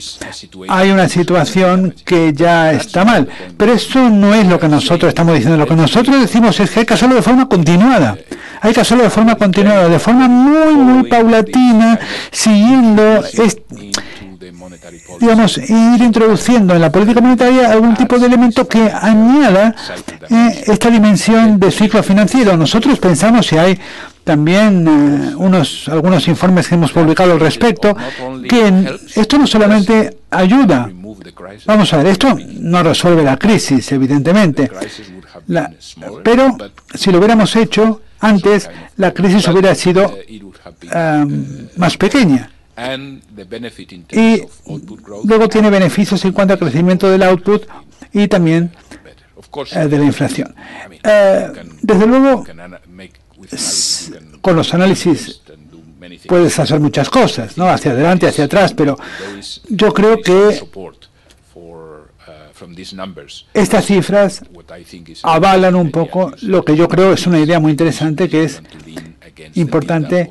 hay una situación que ya está mal. Pero eso no es lo que nosotros estamos diciendo, lo que nosotros decimos es que hay que hacerlo de forma continuada. Hay que hacerlo de forma continuada, de forma muy, muy paulatina, siguiendo digamos, ir introduciendo en la política monetaria algún tipo de elemento que añada eh, esta dimensión de ciclo financiero. Nosotros pensamos si hay también eh, unos algunos informes que hemos publicado al respecto que esto no solamente ayuda. Vamos a ver esto no resuelve la crisis evidentemente. Pero si lo hubiéramos hecho antes la crisis hubiera sido eh, más pequeña y luego tiene beneficios en cuanto al crecimiento del output y también eh, de la inflación. Eh, desde luego, con los análisis puedes hacer muchas cosas, ¿no? Hacia adelante, hacia atrás, pero yo creo que estas cifras avalan un poco lo que yo creo es una idea muy interesante, que es importante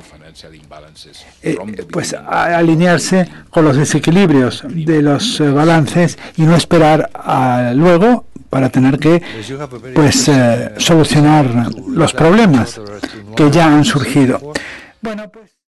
eh, pues alinearse con los desequilibrios de los eh, balances y no esperar a luego para tener que pues eh, solucionar los problemas que ya han surgido. Bueno, pues